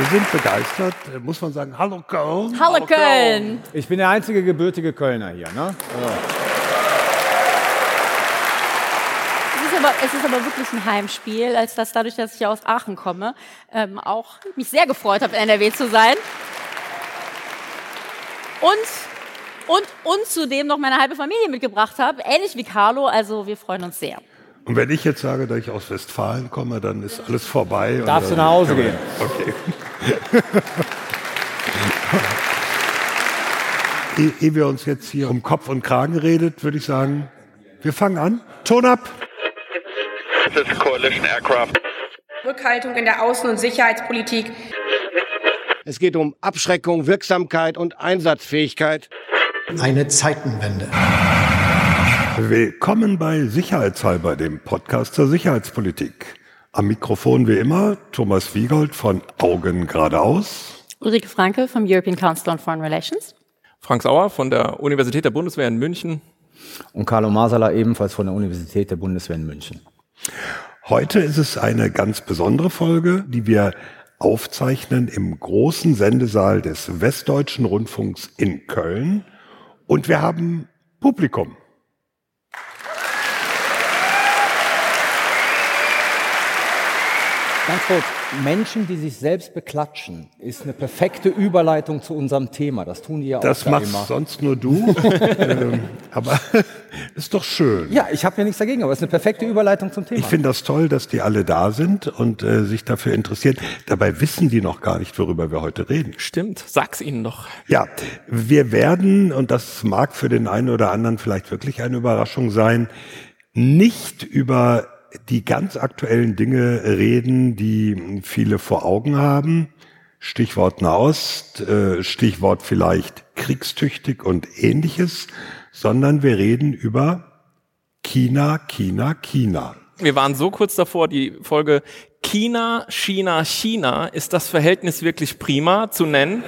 Wir sind begeistert, äh, muss man sagen. Hallo Köln. Hallo Köln. Ich bin der einzige gebürtige Kölner hier. Ne? Es ist, aber, es ist aber wirklich ein Heimspiel, als dass dadurch, dass ich aus Aachen komme, ähm, auch mich sehr gefreut habe, in NRW zu sein. Und, und, und zudem noch meine halbe Familie mitgebracht habe, ähnlich wie Carlo. Also wir freuen uns sehr. Und wenn ich jetzt sage, dass ich aus Westfalen komme, dann ist alles vorbei. Darfst du nach Hause gehen. Okay. Ehe wir uns jetzt hier um Kopf und Kragen redet, würde ich sagen, wir fangen an. Ton ab. This is coalition aircraft. Rückhaltung in der Außen- und Sicherheitspolitik. Es geht um Abschreckung, Wirksamkeit und Einsatzfähigkeit. Eine Zeitenwende. Willkommen bei Sicherheitshalber, dem Podcast zur Sicherheitspolitik. Am Mikrofon wie immer Thomas Wiegold von Augen geradeaus. Ulrike Franke vom European Council on Foreign Relations. Frank Sauer von der Universität der Bundeswehr in München. Und Carlo Masala ebenfalls von der Universität der Bundeswehr in München. Heute ist es eine ganz besondere Folge, die wir aufzeichnen im großen Sendesaal des Westdeutschen Rundfunks in Köln. Und wir haben Publikum. Ganz kurz, Menschen, die sich selbst beklatschen, ist eine perfekte Überleitung zu unserem Thema. Das tun die ja auch Das da machst sonst nur du. ähm, aber ist doch schön. Ja, ich habe ja nichts dagegen, aber es ist eine perfekte Überleitung zum Thema. Ich finde das toll, dass die alle da sind und äh, sich dafür interessieren. Dabei wissen die noch gar nicht, worüber wir heute reden. Stimmt, sag's ihnen doch. Ja, wir werden, und das mag für den einen oder anderen vielleicht wirklich eine Überraschung sein, nicht über die ganz aktuellen Dinge reden, die viele vor Augen haben. Stichwort Nahost, äh, Stichwort vielleicht kriegstüchtig und ähnliches, sondern wir reden über China, China, China. Wir waren so kurz davor, die Folge China, China, China, ist das Verhältnis wirklich prima zu nennen?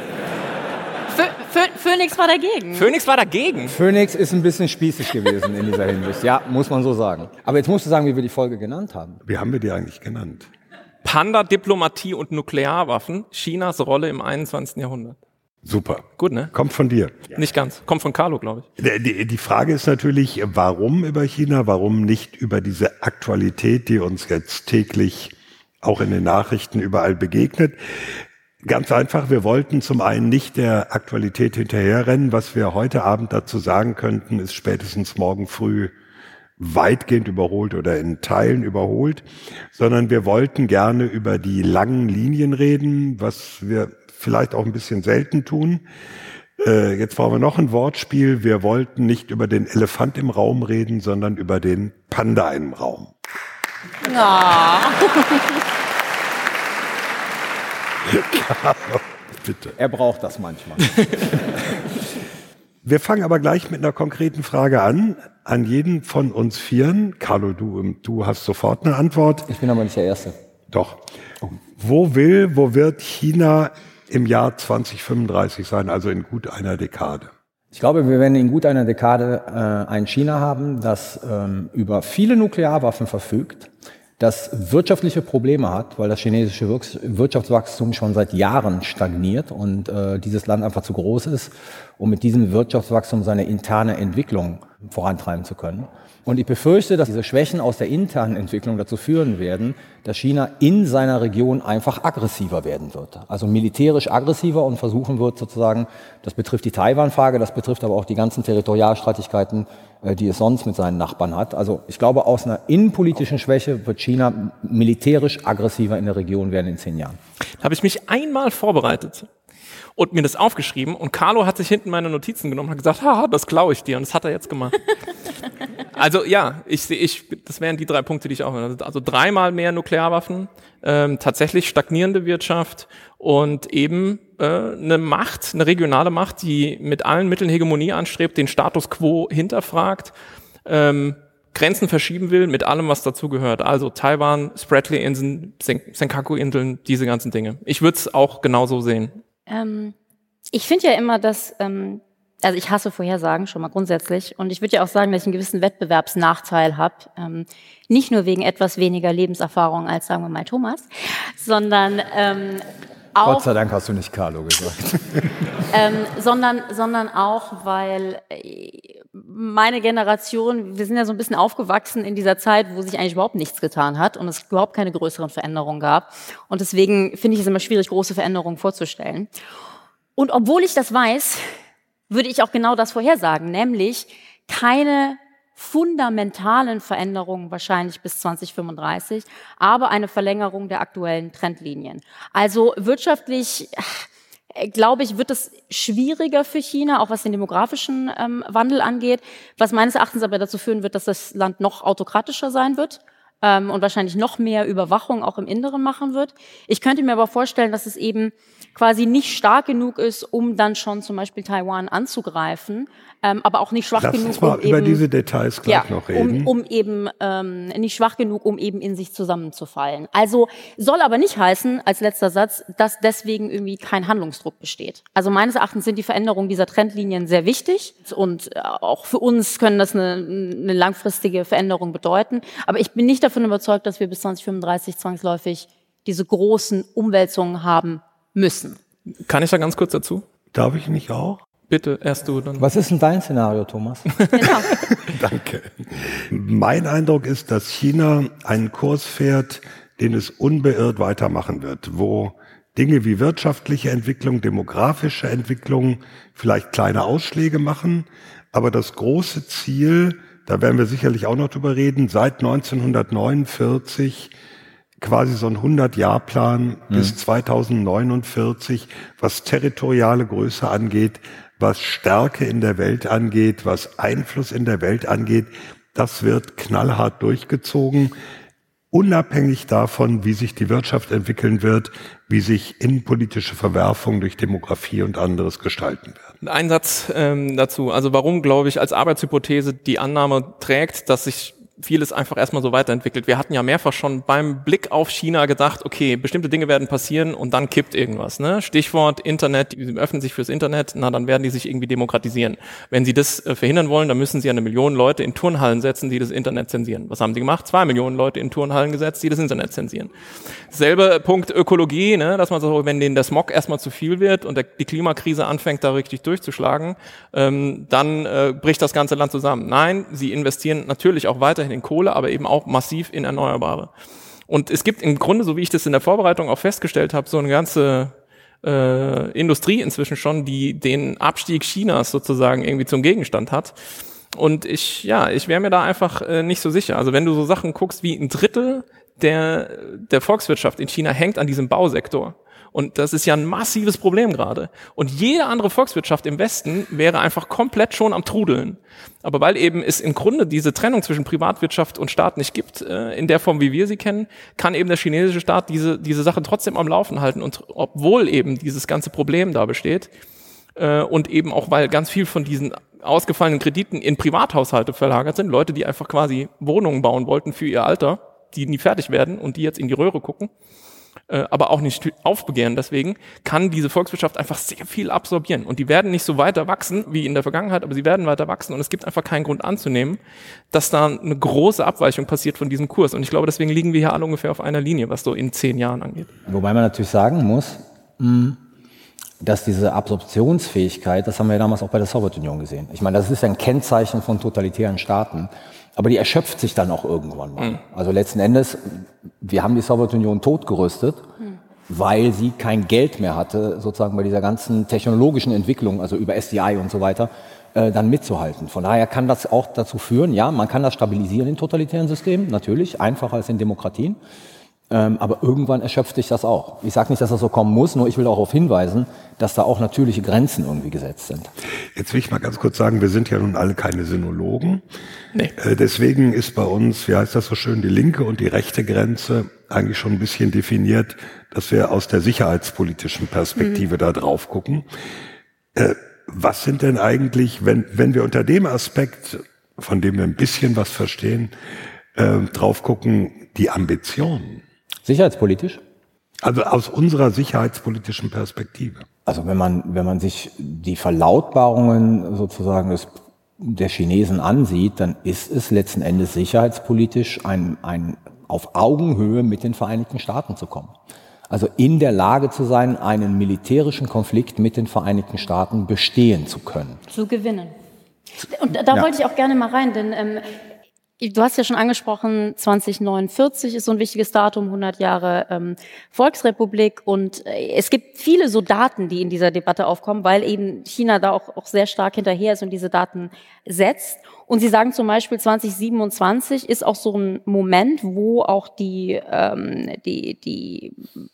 Phoenix war dagegen. Phoenix war dagegen. Phoenix ist ein bisschen spießig gewesen in dieser Hinsicht. Ja, muss man so sagen. Aber jetzt musst du sagen, wie wir die Folge genannt haben. Wie haben wir die eigentlich genannt? Panda, Diplomatie und Nuklearwaffen, Chinas Rolle im 21. Jahrhundert. Super. Gut, ne? Kommt von dir. Nicht ganz. Kommt von Carlo, glaube ich. Die- die Frage ist natürlich, warum über China, warum nicht über diese Aktualität, die uns jetzt täglich auch in den Nachrichten überall begegnet. Ganz einfach, wir wollten zum einen nicht der Aktualität hinterherrennen. Was wir heute Abend dazu sagen könnten, ist spätestens morgen früh weitgehend überholt oder in Teilen überholt, sondern wir wollten gerne über die langen Linien reden, was wir vielleicht auch ein bisschen selten tun. Äh, jetzt brauchen wir noch ein Wortspiel. Wir wollten nicht über den Elefant im Raum reden, sondern über den Panda im Raum. Bitte. Er braucht das manchmal. Wir fangen aber gleich mit einer konkreten Frage an. An jeden von uns Vieren. Carlo, du, du hast sofort eine Antwort. Ich bin aber nicht der Erste. Doch. Wo will, wo wird China im Jahr 2035 sein, also in gut einer Dekade? Ich glaube, wir werden in gut einer Dekade äh, ein China haben, das ähm, über viele Nuklearwaffen verfügt, das wirtschaftliche Probleme hat, weil das chinesische Wirtschaftswachstum schon seit Jahren stagniert und äh, dieses Land einfach zu groß ist, um mit diesem Wirtschaftswachstum seine interne Entwicklung vorantreiben zu können. Und ich befürchte, dass diese Schwächen aus der internen Entwicklung dazu führen werden, dass China in seiner Region einfach aggressiver werden wird. Also militärisch aggressiver und versuchen wird sozusagen, das betrifft die Taiwan-Frage, das betrifft aber auch die ganzen Territorialstreitigkeiten, äh, die es sonst mit seinen Nachbarn hat. Also ich glaube, aus einer innenpolitischen Schwäche wird China militärisch aggressiver in der Region werden in zehn Jahren. Da habe ich mich einmal vorbereitet und mir das aufgeschrieben und Carlo hat sich hinten meine Notizen genommen und hat gesagt, haha, das klaue ich dir und das hat er jetzt gemacht. also ja, ich sehe, ich, das wären die drei Punkte, die ich auch, also dreimal mehr Nuklearwaffen, ähm, tatsächlich stagnierende Wirtschaft und eben äh, eine Macht, eine regionale Macht, die mit allen Mitteln Hegemonie anstrebt, den Status quo hinterfragt, ähm, Grenzen verschieben will mit allem, was dazugehört. Also Taiwan, Spratly-Inseln, Sen Senkaku-Inseln, diese ganzen Dinge. Ich würde es auch genauso sehen. Ähm, ich finde ja immer, dass, ähm, also ich hasse Vorhersagen schon mal grundsätzlich und ich würde ja auch sagen, dass ich einen gewissen Wettbewerbsnachteil habe. Ähm, nicht nur wegen etwas weniger Lebenserfahrung als, sagen wir mal, Thomas, sondern ähm, auch, Gott sei Dank hast du nicht Carlo gesagt. ähm, sondern, sondern auch, weil äh, meine Generation, wir sind ja so ein bisschen aufgewachsen in dieser Zeit, wo sich eigentlich überhaupt nichts getan hat und es überhaupt keine größeren Veränderungen gab. Und deswegen finde ich es immer schwierig, große Veränderungen vorzustellen. Und obwohl ich das weiß, würde ich auch genau das vorhersagen, nämlich keine fundamentalen Veränderungen wahrscheinlich bis 2035, aber eine Verlängerung der aktuellen Trendlinien. Also wirtschaftlich, äh, glaube ich, wird es schwieriger für China, auch was den demografischen ähm, Wandel angeht, was meines Erachtens aber dazu führen wird, dass das Land noch autokratischer sein wird ähm, und wahrscheinlich noch mehr Überwachung auch im Inneren machen wird. Ich könnte mir aber vorstellen, dass es eben quasi nicht stark genug ist, um dann schon zum Beispiel Taiwan anzugreifen, ähm, aber auch nicht schwach Lass genug, uns mal um über eben, diese Details gleich ja, noch reden. Um, um eben ähm, nicht schwach genug, um eben in sich zusammenzufallen. Also soll aber nicht heißen, als letzter Satz, dass deswegen irgendwie kein Handlungsdruck besteht. Also meines Erachtens sind die Veränderungen dieser Trendlinien sehr wichtig und äh, auch für uns können das eine, eine langfristige Veränderung bedeuten. Aber ich bin nicht davon überzeugt, dass wir bis 2035 zwangsläufig diese großen Umwälzungen haben müssen. Kann ich da ganz kurz dazu? Darf ich nicht auch? Bitte, erst du dann. Was ist denn dein Szenario, Thomas? Genau. Danke. Mein Eindruck ist, dass China einen Kurs fährt, den es unbeirrt weitermachen wird, wo Dinge wie wirtschaftliche Entwicklung, demografische Entwicklung vielleicht kleine Ausschläge machen, aber das große Ziel, da werden wir sicherlich auch noch drüber reden, seit 1949 quasi so ein 100-Jahr-Plan bis 2049, was territoriale Größe angeht, was Stärke in der Welt angeht, was Einfluss in der Welt angeht, das wird knallhart durchgezogen, unabhängig davon, wie sich die Wirtschaft entwickeln wird, wie sich innenpolitische Verwerfungen durch Demografie und anderes gestalten werden. Ein Satz ähm, dazu. Also warum, glaube ich, als Arbeitshypothese die Annahme trägt, dass sich vieles einfach erstmal so weiterentwickelt. Wir hatten ja mehrfach schon beim Blick auf China gedacht, okay, bestimmte Dinge werden passieren und dann kippt irgendwas. Ne? Stichwort Internet, die öffnen sich fürs Internet, na dann werden die sich irgendwie demokratisieren. Wenn sie das äh, verhindern wollen, dann müssen sie eine Million Leute in Turnhallen setzen, die das Internet zensieren. Was haben sie gemacht? Zwei Millionen Leute in Turnhallen gesetzt, die das Internet zensieren. Selbe Punkt Ökologie, ne? dass man so, wenn denen der Smog erstmal zu viel wird und der, die Klimakrise anfängt, da richtig durchzuschlagen, ähm, dann äh, bricht das ganze Land zusammen. Nein, sie investieren natürlich auch weiterhin in Kohle, aber eben auch massiv in Erneuerbare. Und es gibt im Grunde, so wie ich das in der Vorbereitung auch festgestellt habe, so eine ganze äh, Industrie inzwischen schon, die den Abstieg Chinas sozusagen irgendwie zum Gegenstand hat. Und ich, ja, ich wäre mir da einfach äh, nicht so sicher. Also wenn du so Sachen guckst, wie ein Drittel der, der Volkswirtschaft in China hängt an diesem Bausektor. Und das ist ja ein massives Problem gerade. Und jede andere Volkswirtschaft im Westen wäre einfach komplett schon am Trudeln. Aber weil eben es im Grunde diese Trennung zwischen Privatwirtschaft und Staat nicht gibt, äh, in der Form, wie wir sie kennen, kann eben der chinesische Staat diese, diese Sache trotzdem am Laufen halten. Und obwohl eben dieses ganze Problem da besteht, äh, und eben auch, weil ganz viel von diesen ausgefallenen Krediten in Privathaushalte verlagert sind, Leute, die einfach quasi Wohnungen bauen wollten für ihr Alter, die nie fertig werden und die jetzt in die Röhre gucken, aber auch nicht aufbegehren. Deswegen kann diese Volkswirtschaft einfach sehr viel absorbieren. Und die werden nicht so weiter wachsen wie in der Vergangenheit, aber sie werden weiter wachsen. Und es gibt einfach keinen Grund anzunehmen, dass da eine große Abweichung passiert von diesem Kurs. Und ich glaube, deswegen liegen wir hier alle ungefähr auf einer Linie, was so in zehn Jahren angeht. Wobei man natürlich sagen muss, mh, dass diese Absorptionsfähigkeit, das haben wir ja damals auch bei der Sowjetunion gesehen. Ich meine, das ist ja ein Kennzeichen von totalitären Staaten. Aber die erschöpft sich dann auch irgendwann mal. Mhm. Also letzten Endes, wir haben die Sowjetunion totgerüstet, weil sie kein Geld mehr hatte, sozusagen bei dieser ganzen technologischen Entwicklung, also über SDI und so weiter, äh, dann mitzuhalten. Von daher kann das auch dazu führen, ja, man kann das stabilisieren in totalitären Systemen, natürlich, einfacher als in Demokratien. Ähm, aber irgendwann erschöpft sich das auch. Ich sage nicht, dass das so kommen muss, nur ich will darauf hinweisen, dass da auch natürliche Grenzen irgendwie gesetzt sind. Jetzt will ich mal ganz kurz sagen, wir sind ja nun alle keine Sinologen. Nee. Äh, deswegen ist bei uns, wie heißt das so schön, die linke und die rechte Grenze eigentlich schon ein bisschen definiert, dass wir aus der sicherheitspolitischen Perspektive da drauf gucken. Äh, was sind denn eigentlich, wenn, wenn wir unter dem Aspekt, von dem wir ein bisschen was verstehen, äh, drauf gucken, die Ambitionen? Sicherheitspolitisch? Also aus unserer sicherheitspolitischen Perspektive. Also wenn man, wenn man sich die Verlautbarungen sozusagen des, der Chinesen ansieht, dann ist es letzten Endes sicherheitspolitisch ein, ein auf Augenhöhe mit den Vereinigten Staaten zu kommen. Also in der Lage zu sein, einen militärischen Konflikt mit den Vereinigten Staaten bestehen zu können. Zu gewinnen. Und da, ja. wollte ich auch gerne mal rein, denn ähm, Du hast ja schon angesprochen, 2049 ist so ein wichtiges Datum, 100 Jahre ähm, Volksrepublik. Und äh, es gibt viele so Daten, die in dieser Debatte aufkommen, weil eben China da auch, auch sehr stark hinterher ist und diese Daten setzt. Und Sie sagen zum Beispiel 2027 ist auch so ein Moment, wo auch die, ähm, die, die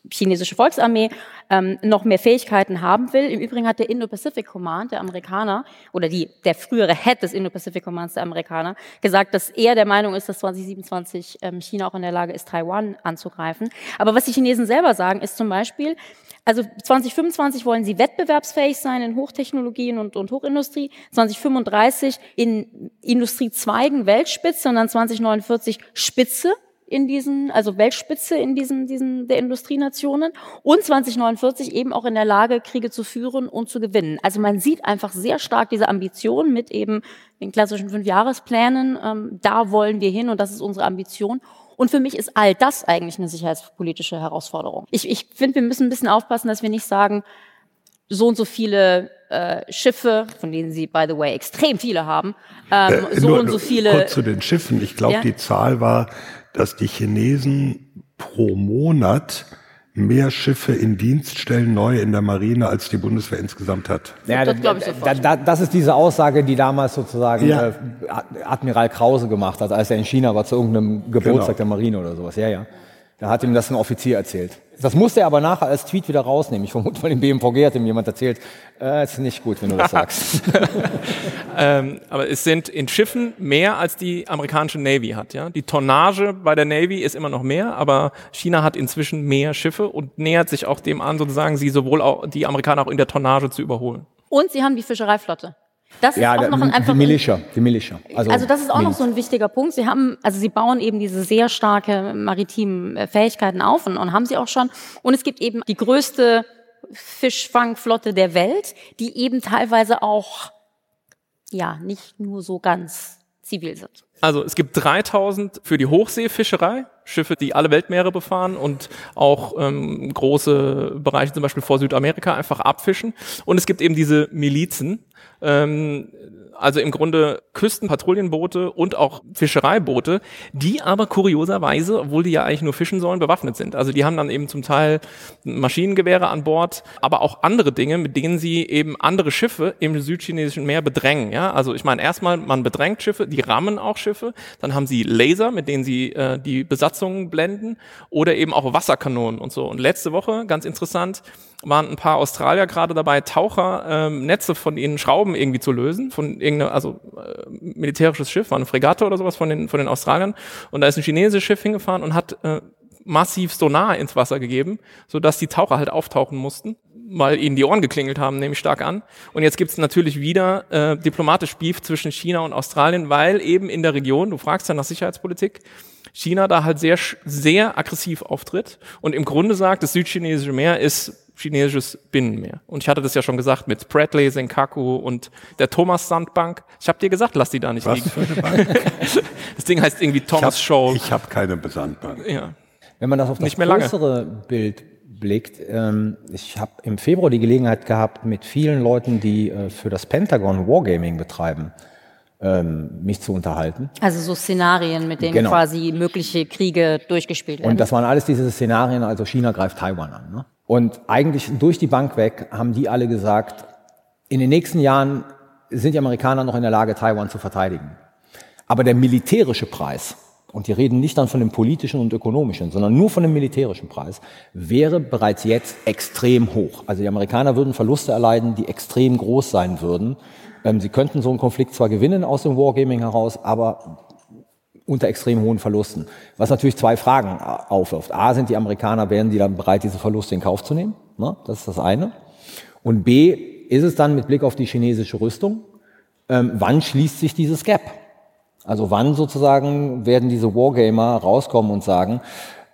chinesische Volksarmee ähm, noch mehr Fähigkeiten haben will. Im Übrigen hat der Indo-Pacific Command, der Amerikaner, oder die, der frühere Head des Indo-Pacific Commands, der Amerikaner, gesagt, dass er der Meinung ist, dass 2027 ähm, China auch in der Lage ist, Taiwan anzugreifen. Aber was die Chinesen selber sagen, ist zum Beispiel, also 2025 wollen sie wettbewerbsfähig sein in Hochtechnologien und, und Hochindustrie, 2035 in Industriezweigen Weltspitze und dann 2049 Spitze in diesen, also Weltspitze in diesen, diesen der Industrienationen und 2049 eben auch in der Lage, Kriege zu führen und zu gewinnen. Also man sieht einfach sehr stark diese Ambition mit eben den klassischen Fünfjahresplänen. Ähm, da wollen wir hin und das ist unsere Ambition. Und für mich ist all das eigentlich eine sicherheitspolitische Herausforderung. Ich, ich finde, wir müssen ein bisschen aufpassen, dass wir nicht sagen, so und so viele äh, Schiffe, von denen sie, by the way, extrem viele haben, ähm, äh, so nur, und so viele. Kurz zu den Schiffen. Ich glaube, ja? die Zahl war, dass die Chinesen pro Monat mehr Schiffe in Dienst stellen, neu in der Marine, als die Bundeswehr insgesamt hat. Ja, das, glaube ich sofort. Da, da, das ist diese Aussage, die damals sozusagen ja. äh, Admiral Krause gemacht hat, als er in China war zu irgendeinem Geburtstag genau. der Marine oder sowas. Ja, ja. Da hat ihm das ein Offizier erzählt. Das musste er aber nachher als Tweet wieder rausnehmen. Ich vermute mal, im BMVG hat ihm jemand erzählt, äh, ist nicht gut, wenn du das sagst. ähm, aber es sind in Schiffen mehr, als die amerikanische Navy hat. Ja? Die Tonnage bei der Navy ist immer noch mehr, aber China hat inzwischen mehr Schiffe und nähert sich auch dem an, sozusagen sie sowohl auch die Amerikaner auch in der Tonnage zu überholen. Und sie haben die Fischereiflotte. Das ja, ist auch noch ein einfach die Militia, die Militia. Also, also das ist auch Miliz. noch so ein wichtiger Punkt. Sie haben, also sie bauen eben diese sehr starke maritimen äh, Fähigkeiten auf und, und haben sie auch schon. Und es gibt eben die größte Fischfangflotte der Welt, die eben teilweise auch ja nicht nur so ganz zivil sind. Also es gibt 3000 für die Hochseefischerei, Schiffe, die alle Weltmeere befahren und auch ähm, große Bereiche zum Beispiel vor Südamerika einfach abfischen. Und es gibt eben diese Milizen, ähm, also im Grunde Küstenpatrouillenboote und auch Fischereiboote, die aber kurioserweise, obwohl die ja eigentlich nur fischen sollen, bewaffnet sind. Also die haben dann eben zum Teil Maschinengewehre an Bord, aber auch andere Dinge, mit denen sie eben andere Schiffe im südchinesischen Meer bedrängen. Ja, also ich meine erstmal, man bedrängt Schiffe, die rammen auch Schiffe, dann haben sie Laser, mit denen sie äh, die Besatzungen blenden oder eben auch Wasserkanonen und so. Und letzte Woche, ganz interessant, waren ein paar Australier gerade dabei, Taucher ähm, Netze von ihnen Schrauben irgendwie zu lösen, von irgendeinem, also äh, militärisches Schiff, war eine Fregatte oder sowas von den, von den Australiern. Und da ist ein chinesisches Schiff hingefahren und hat äh, massiv Sonar ins Wasser gegeben, so dass die Taucher halt auftauchen mussten, weil ihnen die Ohren geklingelt haben, nehme ich stark an. Und jetzt gibt es natürlich wieder äh, diplomatisch Beef zwischen China und Australien, weil eben in der Region, du fragst ja nach Sicherheitspolitik, China da halt sehr, sehr aggressiv auftritt und im Grunde sagt, das südchinesische Meer ist chinesisches Binnenmeer. Und ich hatte das ja schon gesagt mit Bradley, Senkaku und der Thomas Sandbank. Ich habe dir gesagt, lass die da nicht Was liegen. Für eine Bank? das Ding heißt irgendwie Thomas Shoal. Ich habe keine Sandbank. Ja. Wenn man das auf das größere lange. Bild blickt, ähm, ich habe im Februar die Gelegenheit gehabt, mit vielen Leuten, die äh, für das Pentagon Wargaming betreiben, ähm, mich zu unterhalten. Also so Szenarien, mit denen genau. quasi mögliche Kriege durchgespielt werden. Und das waren alles diese Szenarien, also China greift Taiwan an. Ne? Und eigentlich durch die Bank weg haben die alle gesagt, in den nächsten Jahren sind die Amerikaner noch in der Lage, Taiwan zu verteidigen. Aber der militärische Preis, und die reden nicht dann von dem politischen und ökonomischen, sondern nur von dem militärischen Preis, wäre bereits jetzt extrem hoch. Also die Amerikaner würden Verluste erleiden, die extrem groß sein würden. Ähm, sie könnten so einen Konflikt zwar gewinnen aus dem Wargaming heraus, aber unter extrem hohen Verlusten. Was natürlich zwei Fragen aufwirft. A, sind die Amerikaner, wären die dann bereit, diese Verluste in Kauf zu nehmen? Ne? Das ist das eine. Und B, ist es dann mit Blick auf die chinesische Rüstung, ähm, wann schließt sich dieses Gap? Also wann sozusagen werden diese Wargamer rauskommen und sagen,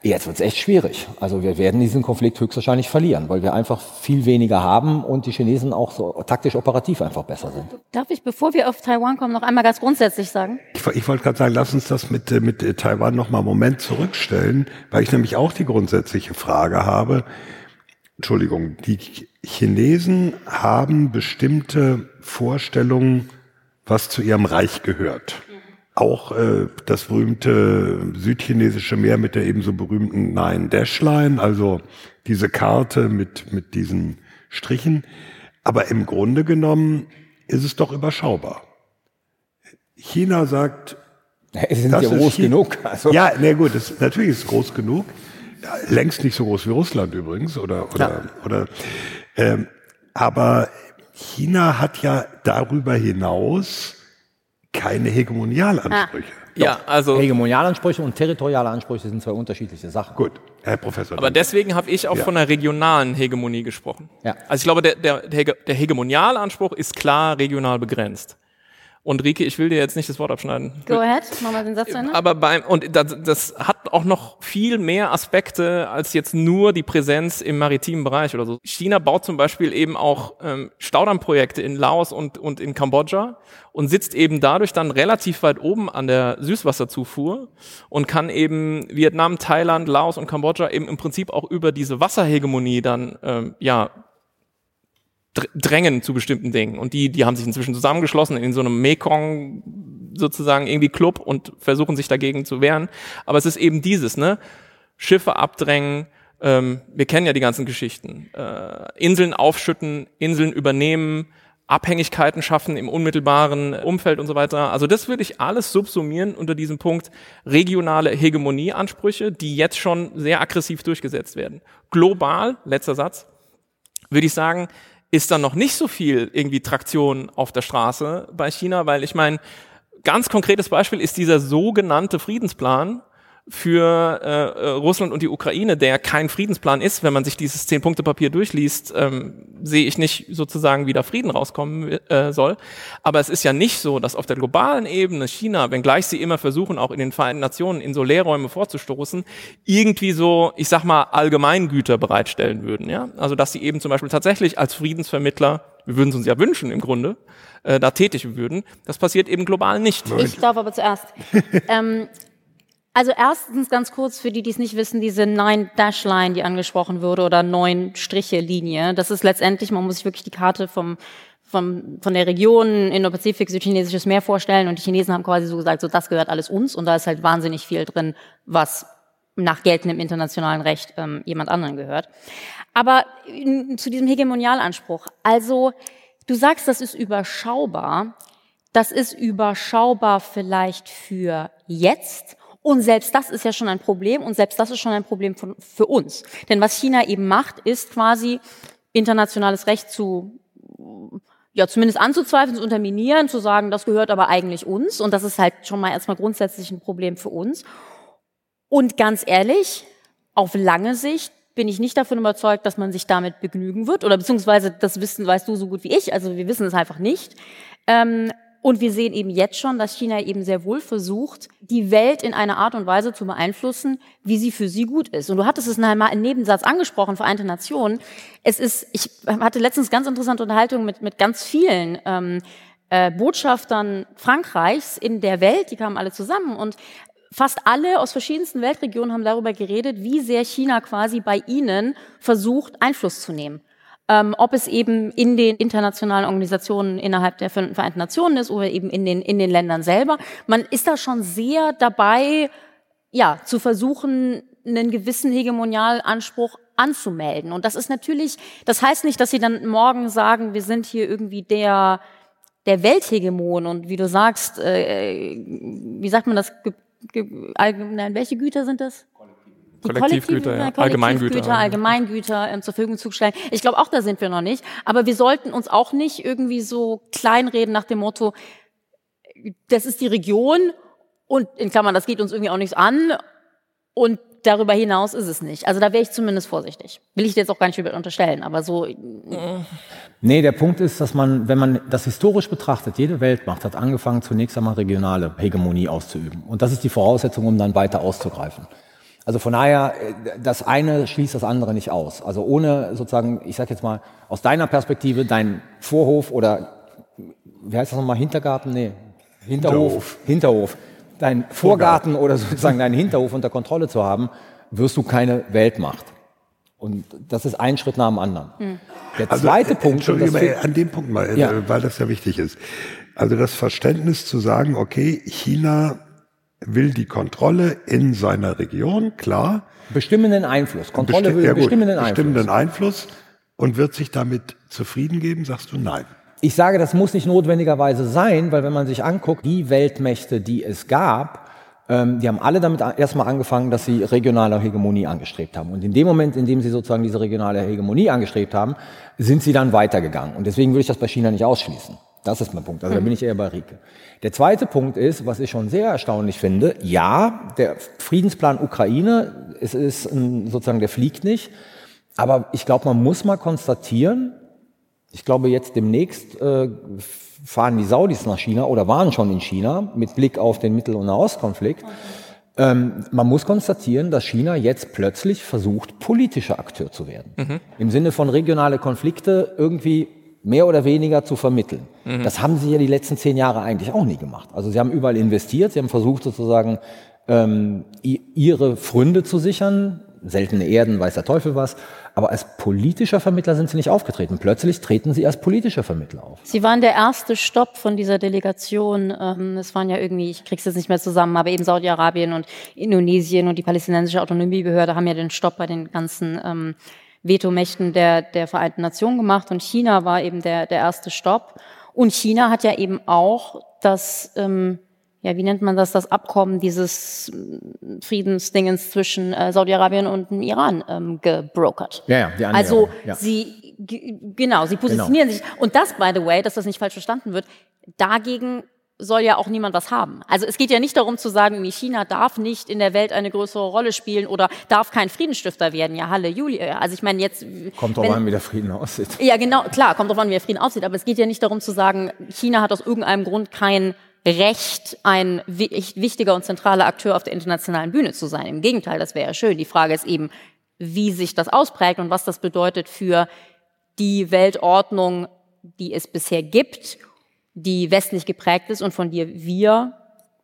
Jetzt wird es echt schwierig. Also wir werden diesen Konflikt höchstwahrscheinlich verlieren, weil wir einfach viel weniger haben und die Chinesen auch so taktisch operativ einfach besser sind. Darf ich, bevor wir auf Taiwan kommen, noch einmal ganz grundsätzlich sagen? ich, ich wollte gerade sagen, lass uns das mit, äh, mit äh, Taiwan noch mal einen Moment zurückstellen, weil ich nämlich auch die grundsätzliche Frage habe. Entschuldigung, die Chinesen haben bestimmte Vorstellungen, was zu ihrem Reich gehört. Auch äh, das berühmte südchinesische Meer mit der ebenso berühmten Nine Dash Line, also diese Karte mit, mit diesen Strichen. Aber im Grunde genommen ist es doch überschaubar. China sagt, Es sind das ja groß Chi- genug. Also, ja, na gut, das, natürlich ist es groß genug. Ja, längst nicht so groß wie Russland übrigens, oder, oder, oder, ähm, aber China hat ja darüber hinaus keine Hegemonialansprüche. Ja, also Hegemonialansprüche und territoriale Ansprüche sind zwei unterschiedliche Sachen. Gut, Herr Professor. Aber deswegen habe ich auch Ja. von einer regionalen Hegemonie gesprochen. Ja. Also ich glaube, der, der, der Hegemonialanspruch ist klar regional begrenzt. Und Rike, ich will dir jetzt nicht das Wort abschneiden. Go ahead, mach mal den Satz zu Ende. Aber beim, und das, das hat auch noch viel mehr Aspekte als jetzt nur die Präsenz im maritimen Bereich oder so. China baut zum Beispiel eben auch ähm, Staudammprojekte in Laos und, und in Kambodscha und sitzt eben dadurch dann relativ weit oben an der Süßwasserzufuhr und kann eben Vietnam, Thailand, Laos und Kambodscha eben im Prinzip auch über diese Wasserhegemonie dann ähm, ja drängen zu bestimmten Dingen. Und die, die haben sich inzwischen zusammengeschlossen in so einem Mekong sozusagen irgendwie Club und versuchen sich dagegen zu wehren. Aber es ist eben dieses, ne? Schiffe abdrängen, ähm, wir kennen ja die ganzen Geschichten. Äh, Inseln aufschütten, Inseln übernehmen, Abhängigkeiten schaffen im unmittelbaren Umfeld und so weiter. Also das würde ich alles subsumieren unter diesem Punkt regionale Hegemonieansprüche, die jetzt schon sehr aggressiv durchgesetzt werden. Global, letzter Satz, würde ich sagen, ist dann noch nicht so viel irgendwie Traktion auf der Straße bei China, weil ich meine, ganz konkretes Beispiel ist dieser sogenannte Friedensplan für äh, äh, Russland und die Ukraine, der kein Friedensplan ist, wenn man sich dieses Zehn-Punkte-Papier durchliest, ähm, sehe ich nicht sozusagen, wie da Frieden rauskommen äh, soll. Aber es ist ja nicht so, dass auf der globalen Ebene China, wenngleich sie immer versuchen, auch in den Vereinten Nationen in so Leerräume vorzustoßen, irgendwie so, ich sag mal, Allgemeingüter bereitstellen würden. Ja? Also dass sie eben zum Beispiel tatsächlich als Friedensvermittler, wir würden es uns ja wünschen im Grunde, äh, da tätig würden. Das passiert eben global nicht. Ich darf aber zuerst. ähm, also erstens ganz kurz für die, die es nicht wissen, diese Nine-Dash-Line, die angesprochen wurde, oder Neun-Striche-Linie, das ist letztendlich, man muss sich wirklich die Karte vom, vom, von der Region Indo-Pazifik, Südchinesisches Meer vorstellen. Und die Chinesen haben quasi so gesagt, so das gehört alles uns. Und da ist halt wahnsinnig viel drin, was nach geltendem internationalen Recht ähm, jemand anderen gehört. Aber in, zu diesem Hegemonialanspruch, also du sagst, das ist überschaubar, das ist überschaubar vielleicht für jetzt. Und selbst das ist ja schon ein Problem und selbst das ist schon ein Problem von, für uns. Denn was China eben macht, ist quasi internationales Recht zu, ja, zumindest anzuzweifeln, zu unterminieren, zu sagen, das gehört aber eigentlich uns. Und das ist halt schon mal erstmal grundsätzlich ein Problem für uns. Und ganz ehrlich, auf lange Sicht bin ich nicht davon überzeugt, dass man sich damit begnügen wird. Oder beziehungsweise das wissen, weißt du so gut wie ich. Also wir wissen es einfach nicht. Ähm, und wir sehen eben jetzt schon, dass China eben sehr wohl versucht, die Welt in einer Art und Weise zu beeinflussen, wie sie für sie gut ist. Und du hattest es einmal im Nebensatz angesprochen, Vereinte Nationen. Es ist, ich hatte letztens ganz interessante Unterhaltung mit, mit ganz vielen ähm, äh, Botschaftern Frankreichs in der Welt, die kamen alle zusammen und fast alle aus verschiedensten Weltregionen haben darüber geredet, wie sehr China quasi bei ihnen versucht, Einfluss zu nehmen. Ähm, ob es eben in den internationalen Organisationen innerhalb der Vereinten Nationen ist oder eben in den, in den Ländern selber. Man ist da schon sehr dabei, ja, zu versuchen, einen gewissen Hegemonialanspruch anzumelden. Und das ist natürlich, das heißt nicht, dass sie dann morgen sagen, wir sind hier irgendwie der, der Welthegemon und wie du sagst, äh, wie sagt man das, ge, ge, allgemein, welche Güter sind das? Kollektivgüter, ja. Allgemeingüter. Kollektivgüter, Allgemeingüter ähm, zur Verfügung zu stellen. Ich glaube auch, da sind wir noch nicht. Aber wir sollten uns auch nicht irgendwie so kleinreden nach dem Motto, das ist die Region und in Klammern, das geht uns irgendwie auch nichts an und darüber hinaus ist es nicht. Also da wäre ich zumindest vorsichtig. Will ich dir jetzt auch gar nicht unterstellen, aber so. Nee, der Punkt ist, dass man, wenn man das historisch betrachtet, jede Weltmacht hat angefangen, zunächst einmal regionale Hegemonie auszuüben. Und das ist die Voraussetzung, um dann weiter auszugreifen. Also von daher, das eine schließt das andere nicht aus. Also ohne sozusagen, ich sage jetzt mal, aus deiner Perspektive, dein Vorhof oder, wie heißt das nochmal, Hintergarten? Nee. Hinterhof, Hinterhof, dein Vorgarten oder sozusagen deinen Hinterhof unter Kontrolle zu haben, wirst du keine Weltmacht. Und das ist ein Schritt nach dem anderen. Der Also, zweite äh, Punkt, fi- an dem Punkt mal, äh, Ja. weil das ja wichtig ist. Also das Verständnis zu sagen, okay, China will die Kontrolle in seiner Region, klar. bestimmenden Einfluss. Kontrolle Besti- will ja gut, bestimmenden Einfluss. bestimmenden Einfluss und wird sich damit zufrieden geben, sagst du nein. Ich sage, das muss nicht notwendigerweise sein, weil wenn man sich anguckt, die Weltmächte, die es gab, ähm, die haben alle damit erstmal angefangen, dass sie regionale Hegemonie angestrebt haben. Und in dem Moment, in dem sie sozusagen diese regionale Hegemonie angestrebt haben, sind sie dann weitergegangen. Und deswegen würde ich das bei China nicht ausschließen. Das ist mein Punkt. Also da bin ich eher bei Rike. Der zweite Punkt ist, was ich schon sehr erstaunlich finde, ja, der Friedensplan Ukraine, es ist sozusagen, der fliegt nicht. Aber ich glaube, man muss mal konstatieren, ich glaube, jetzt demnächst äh, fahren die Saudis nach China oder waren schon in China mit Blick auf den Mittel- und Nahostkonflikt. Ähm, man muss konstatieren, dass China jetzt plötzlich versucht, politischer Akteur zu werden. Im Sinne von regionale Konflikte irgendwie mehr oder weniger zu vermitteln. Das haben sie ja die letzten zehn Jahre eigentlich auch nie gemacht. Also sie haben überall investiert, sie haben versucht sozusagen ähm, ihre Fründe zu sichern, seltene Erden, weiß der Teufel was, aber als politischer Vermittler sind sie nicht aufgetreten. Plötzlich treten sie als politischer Vermittler auf. Sie waren der erste Stopp von dieser Delegation. Ähm, Es waren ja irgendwie, ich krieg's jetzt nicht mehr zusammen, aber eben Saudi-Arabien und Indonesien und die palästinensische Autonomiebehörde haben ja den Stopp bei den ganzen ähm, Vetomächten der, der Vereinten Nationen gemacht und China war eben der, der erste Stopp. Und China hat ja eben auch das, ähm, ja, wie nennt man das, das Abkommen dieses ähm, Friedensdingens zwischen äh, Saudi-Arabien und dem Iran ähm, gebrokert. Ja, ja, die Annäherung, Also ja. sie, genau, sie positionieren sich. Und das, by the way, dass das nicht falsch verstanden wird, dagegen soll ja auch niemand was haben. Also es geht ja nicht darum zu sagen, China darf nicht in der Welt eine größere Rolle spielen oder darf kein Friedensstifter werden. Ja, Halleluja. Also ich meine jetzt... Kommt drauf an, wie der Frieden aussieht. ja, genau, klar, kommt drauf an, wie der Frieden aussieht, aber es geht ja nicht darum zu sagen, China hat aus irgendeinem Grund kein Recht, ein wi- wichtiger und zentraler Akteur auf der internationalen Bühne zu sein. Im Gegenteil, das wäre ja schön. Die Frage ist eben, wie sich das ausprägt und was das bedeutet für die Weltordnung, die es bisher gibt, die westlich geprägt ist und von der wir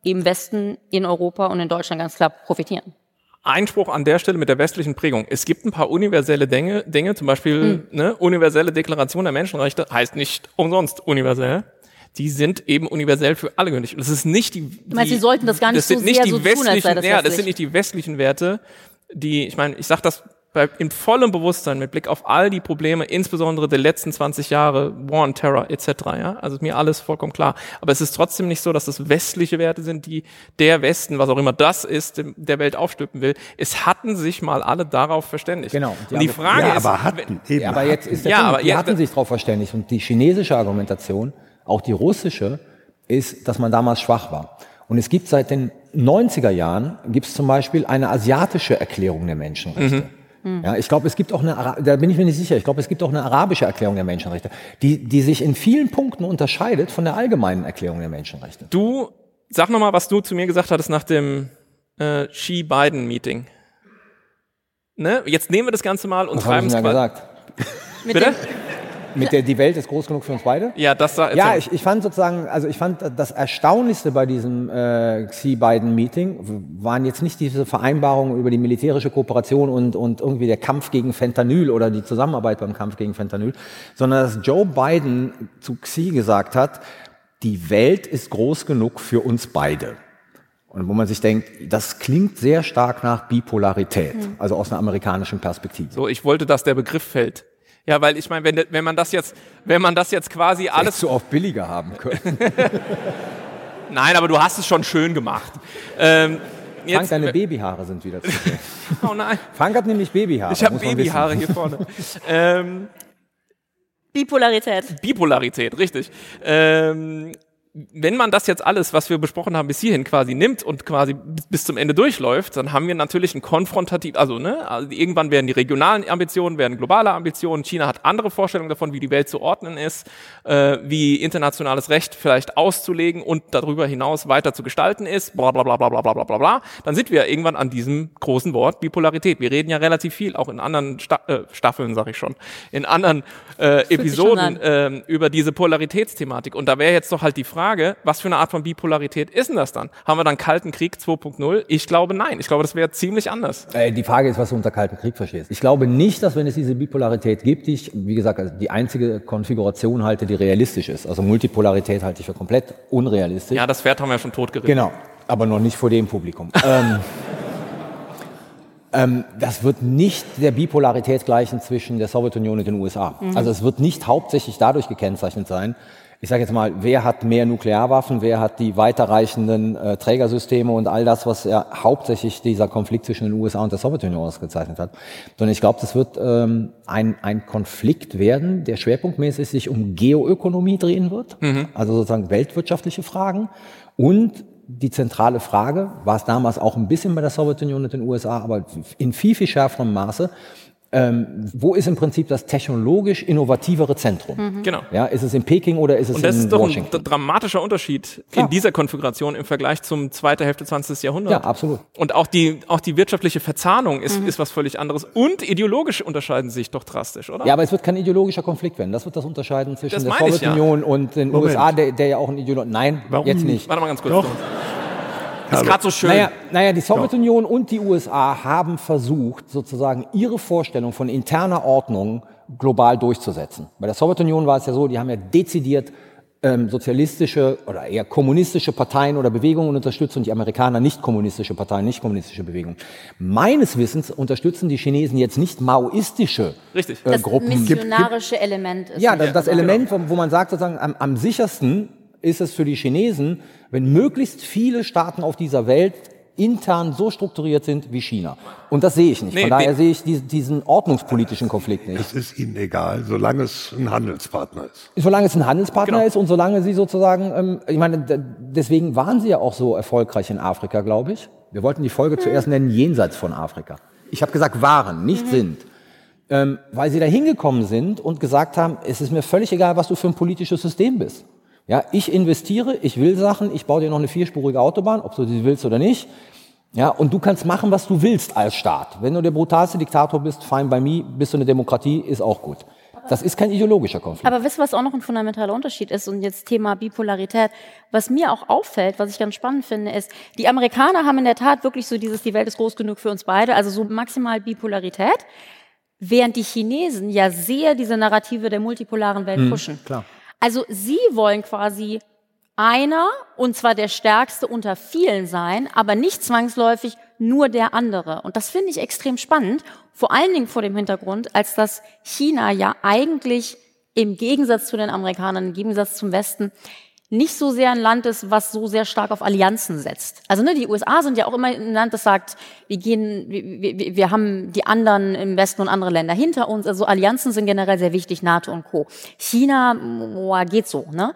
im Westen, in Europa und in Deutschland ganz klar profitieren. Einspruch an der Stelle mit der westlichen Prägung. Es gibt ein paar universelle Dinge, Dinge zum Beispiel ne, universelle Deklaration der Menschenrechte, heißt nicht umsonst universell. Die sind eben universell für alle gültig. Und das ist nicht die. die meinst, Sie sollten das gar nicht das sind so nicht sehr die so tun, als sei westlichen, das ja, das sind nicht die westlichen Werte, die, ich meine, ich sage das bei, in vollem Bewusstsein mit Blick auf all die Probleme, insbesondere der letzten 20 Jahre, War on Terror etc. Ja, also ist mir alles vollkommen klar. Aber es ist trotzdem nicht so, dass das westliche Werte sind, die der Westen, was auch immer das ist, dem- der Welt aufstülpen will. Es hatten sich mal alle darauf verständigt. Genau. Und die Frage ja, ist, aber hatten, eben. Ja, aber jetzt ist der Ja, Punkt, aber die ja, hatten sich darauf verständigt. Und die chinesische Argumentation, auch die russische, ist, dass man damals schwach war. Und es gibt seit den 90er Jahren, gibt es zum Beispiel eine asiatische Erklärung der Menschenrechte. Ja, ich glaube, es gibt auch eine, Ara- da bin ich mir nicht sicher, ich glaube, es gibt auch eine arabische Erklärung der Menschenrechte, die, die sich in vielen Punkten unterscheidet von der allgemeinen Erklärung der Menschenrechte. du, sag nochmal, was du zu mir gesagt hattest nach dem äh, Xi-Biden-Meeting. Ne? Jetzt nehmen wir das Ganze mal und Was treiben ich es gesagt? Mit Bitte? Mit der, die Welt ist groß genug für uns beide? Ja, das da Ja, ich, ich fand sozusagen, also ich fand das Erstaunlichste bei diesem äh, Xi-Biden-Meeting waren jetzt nicht diese Vereinbarungen über die militärische Kooperation und, und irgendwie der Kampf gegen Fentanyl oder die Zusammenarbeit beim Kampf gegen Fentanyl, sondern dass Joe Biden zu Xi gesagt hat, die Welt ist groß genug für uns beide. Und wo man sich denkt, das klingt sehr stark nach Bipolarität, also aus einer amerikanischen Perspektive. So, ich wollte, dass der Begriff fällt. Ja, weil ich meine, wenn, wenn man das jetzt, wenn man das jetzt quasi Alles alles, so oft billiger haben können. nein, aber du hast es schon schön gemacht. Ähm, Frank, jetzt, deine Babyhaare sind wieder zu sehen. oh nein, Frank hat nämlich Babyhaare. ich habe Babyhaare hier vorne. ähm, Bipolarität. Bipolarität, richtig. Ähm, wenn man das jetzt alles, was wir besprochen haben, bis hierhin quasi nimmt und quasi bis, zum Ende durchläuft, dann haben wir natürlich ein konfrontativ, also, ne, also irgendwann werden die regionalen Ambitionen, werden globale Ambitionen. China hat andere Vorstellungen davon, wie die Welt zu ordnen ist, äh, wie internationales Recht vielleicht auszulegen und darüber hinaus weiter zu gestalten ist, bla bla bla bla bla bla bla bla bla. Dann sind wir irgendwann an diesem großen Wort Bipolarität. Wir reden ja relativ viel, auch in anderen Sta äh, Staffeln, sag ich schon, in anderen äh, Episoden ähm, über diese Polaritätsthematik. Und da wäre jetzt doch halt die Frage, Frage, was für eine Art von Bipolarität ist denn das dann? Haben wir dann Kalten Krieg 2.0? Ich glaube nein. Ich glaube, das wäre ziemlich anders. Äh, die Frage ist, was du unter Kalten Krieg verstehst. Ich glaube nicht, dass wenn es diese Bipolarität gibt, die ich, wie gesagt, also die einzige Konfiguration halte, die realistisch ist. Also Multipolarität halte ich für komplett unrealistisch. Ja, das Pferd haben wir ja schon tot geritten. Genau, aber noch nicht vor dem Publikum. ähm, ähm, das wird nicht der Bipolarität gleichen zwischen der Sowjetunion und den USA. Also es wird nicht hauptsächlich dadurch gekennzeichnet sein. Ich sage jetzt mal, wer hat mehr Nuklearwaffen, wer hat die weiterreichenden äh, Trägersysteme und all das, was ja hauptsächlich dieser Konflikt zwischen den USA und der Sowjetunion ausgezeichnet hat. Sondern ich glaube, das wird ähm, ein, ein Konflikt werden, der schwerpunktmäßig sich um Geoökonomie drehen wird, also sozusagen weltwirtschaftliche Fragen und die zentrale Frage, war es damals auch ein bisschen bei der Sowjetunion und den USA, aber in viel, viel schärferem Maße, ähm, wo ist im Prinzip das technologisch innovativere Zentrum? Genau. Ja, ist es in Peking oder ist es Und das in ist doch ein Washington? dramatischer Unterschied Klar. in dieser Konfiguration im Vergleich zum zweiten Hälfte 20. Jahrhundert. Ja, absolut. Und auch die, auch die wirtschaftliche Verzahnung ist, ist was völlig anderes. Und ideologisch unterscheiden sie sich doch drastisch, oder? Ja, aber es wird kein ideologischer Konflikt werden. Das wird das unterscheiden zwischen Das der ich ja. Sowjetunion und den Moment. USA, der, der ja auch ein Ideologie. Nein, Warum jetzt nicht. Warte mal ganz kurz. Das ist gerade so schön. Naja, naja, die Sowjetunion und die USA haben versucht, sozusagen ihre Vorstellung von interner Ordnung global durchzusetzen. Bei der Sowjetunion war es ja so, die haben ja dezidiert ähm, sozialistische oder eher kommunistische Parteien oder Bewegungen unterstützt und die Amerikaner nicht kommunistische Parteien, nicht kommunistische Bewegungen. Meines Wissens unterstützen die Chinesen jetzt nicht maoistische Richtig. äh, Das Gruppen. missionarische Element ist. Ja, das, das dabei. Element, wo, wo man sagt, sozusagen, am, am sichersten ist es für die Chinesen, wenn möglichst viele Staaten auf dieser Welt intern so strukturiert sind wie China. Und das sehe ich nicht. Nee, Von daher nee. sehe ich diesen, diesen ordnungspolitischen Konflikt nicht. Es ist ihnen egal, solange es ein Handelspartner ist. Solange es ein Handelspartner Genau. ist und solange sie sozusagen, ähm, ich meine, deswegen waren sie ja auch so erfolgreich in Afrika, glaube ich. Wir wollten die Folge zuerst nennen, jenseits von Afrika. Ich habe gesagt, waren, nicht sind. Ähm, weil sie da hingekommen sind und gesagt haben, es ist mir völlig egal, was du für ein politisches System bist. Ja, ich investiere, ich will Sachen, ich baue dir noch eine vierspurige Autobahn, ob du sie willst oder nicht. Ja, und du kannst machen, was du willst als Staat. Wenn du der brutalste Diktator bist, fine by me, bist du eine Demokratie, ist auch gut. Das ist kein ideologischer Konflikt. Aber wisst ihr, was auch noch ein fundamentaler Unterschied ist? Und jetzt Thema Bipolarität. Was mir auch auffällt, was ich ganz spannend finde, ist, die Amerikaner haben in der Tat wirklich so dieses, die Welt ist groß genug für uns beide, also so maximal Bipolarität. Während die Chinesen ja sehr diese Narrative der multipolaren Welt pushen. klar. Also sie wollen quasi einer, und zwar der stärkste unter vielen sein, aber nicht zwangsläufig nur der andere. Und das finde ich extrem spannend, vor allen Dingen vor dem Hintergrund, als dass China ja eigentlich im Gegensatz zu den Amerikanern, im Gegensatz zum Westen, nicht so sehr ein Land ist, was so sehr stark auf Allianzen setzt. Also ne, die USA sind ja auch immer ein Land, das sagt, wir gehen, wir, wir, wir haben die anderen im Westen und andere Länder hinter uns. Also Allianzen sind generell sehr wichtig, NATO und Co. China, boah, geht so, ne?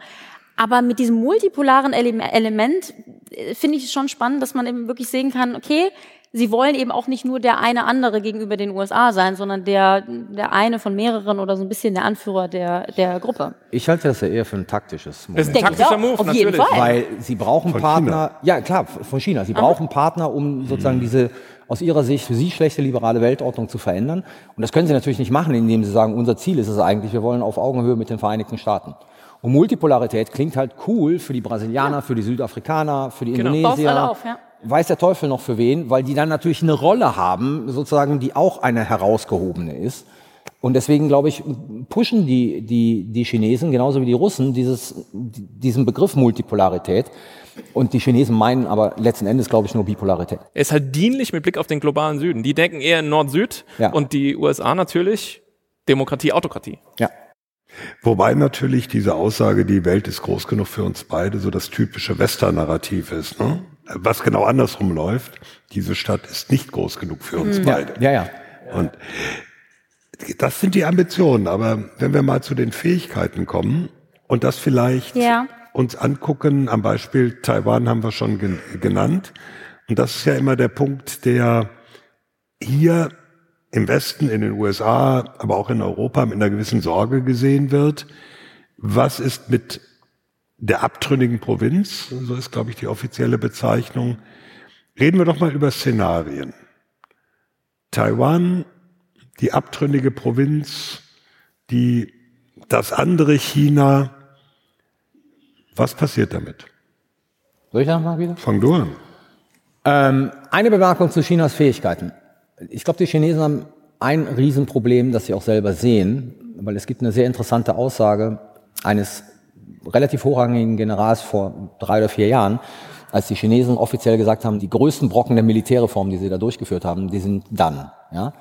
Aber mit diesem multipolaren Ele Element äh, finde ich es schon spannend, dass man eben wirklich sehen kann, okay, sie wollen eben auch nicht nur der eine andere gegenüber den USA sein, sondern der, der eine von mehreren oder so ein bisschen der Anführer der, der Gruppe. Ich halte das ja eher für ein taktisches Das Moment. ist ein taktischer Move, auf jeden. Fall. Weil sie brauchen Von Partner, ja klar, von China. Sie brauchen Partner, um sozusagen diese aus ihrer Sicht für sie schlechte liberale Weltordnung zu verändern. Und das können sie natürlich nicht machen, indem sie sagen, unser Ziel ist es eigentlich, wir wollen auf Augenhöhe mit den Vereinigten Staaten. Und Multipolarität klingt halt cool für die Brasilianer, für die Südafrikaner, für die Genau. Indonesier. auf, ja. Weiß der Teufel noch für wen, weil die dann natürlich eine Rolle haben, sozusagen, die auch eine herausgehobene ist. Und deswegen, glaube ich, pushen die, die, die Chinesen, genauso wie die Russen, dieses, diesen Begriff Multipolarität. Und die Chinesen meinen aber letzten Endes, glaube ich, nur Bipolarität. Er ist halt dienlich mit Blick auf den globalen Süden. Die denken eher in Nord-Süd Ja. und die USA natürlich Demokratie, Autokratie. Ja. Wobei natürlich diese Aussage, die Welt ist groß genug für uns beide, so das typische Western-Narrativ ist. Ne? Was genau andersrum läuft, diese Stadt ist nicht groß genug für uns beide. Ja, ja. Und das sind die Ambitionen. Aber wenn wir mal zu den Fähigkeiten kommen und das vielleicht Ja. uns angucken, am Beispiel Taiwan haben wir schon gen genannt. Und das ist ja immer der Punkt, der hier im Westen, in den USA, aber auch in Europa mit einer gewissen Sorge gesehen wird. Was ist mit der abtrünnigen Provinz? So ist, glaube ich, die offizielle Bezeichnung. Reden wir doch mal über Szenarien. Taiwan, die abtrünnige Provinz, die, das andere China, Was passiert damit? Soll ich das mal wieder? Fang du an. Ähm, eine Bemerkung zu Chinas Fähigkeiten. Ich glaube, die Chinesen haben ein Riesenproblem, das sie auch selber sehen, weil es gibt eine sehr interessante Aussage eines relativ hochrangigen Generals vor drei oder vier Jahren, als die Chinesen offiziell gesagt haben, die größten Brocken der Militärreform, die sie da durchgeführt haben, die sind dann. Ja?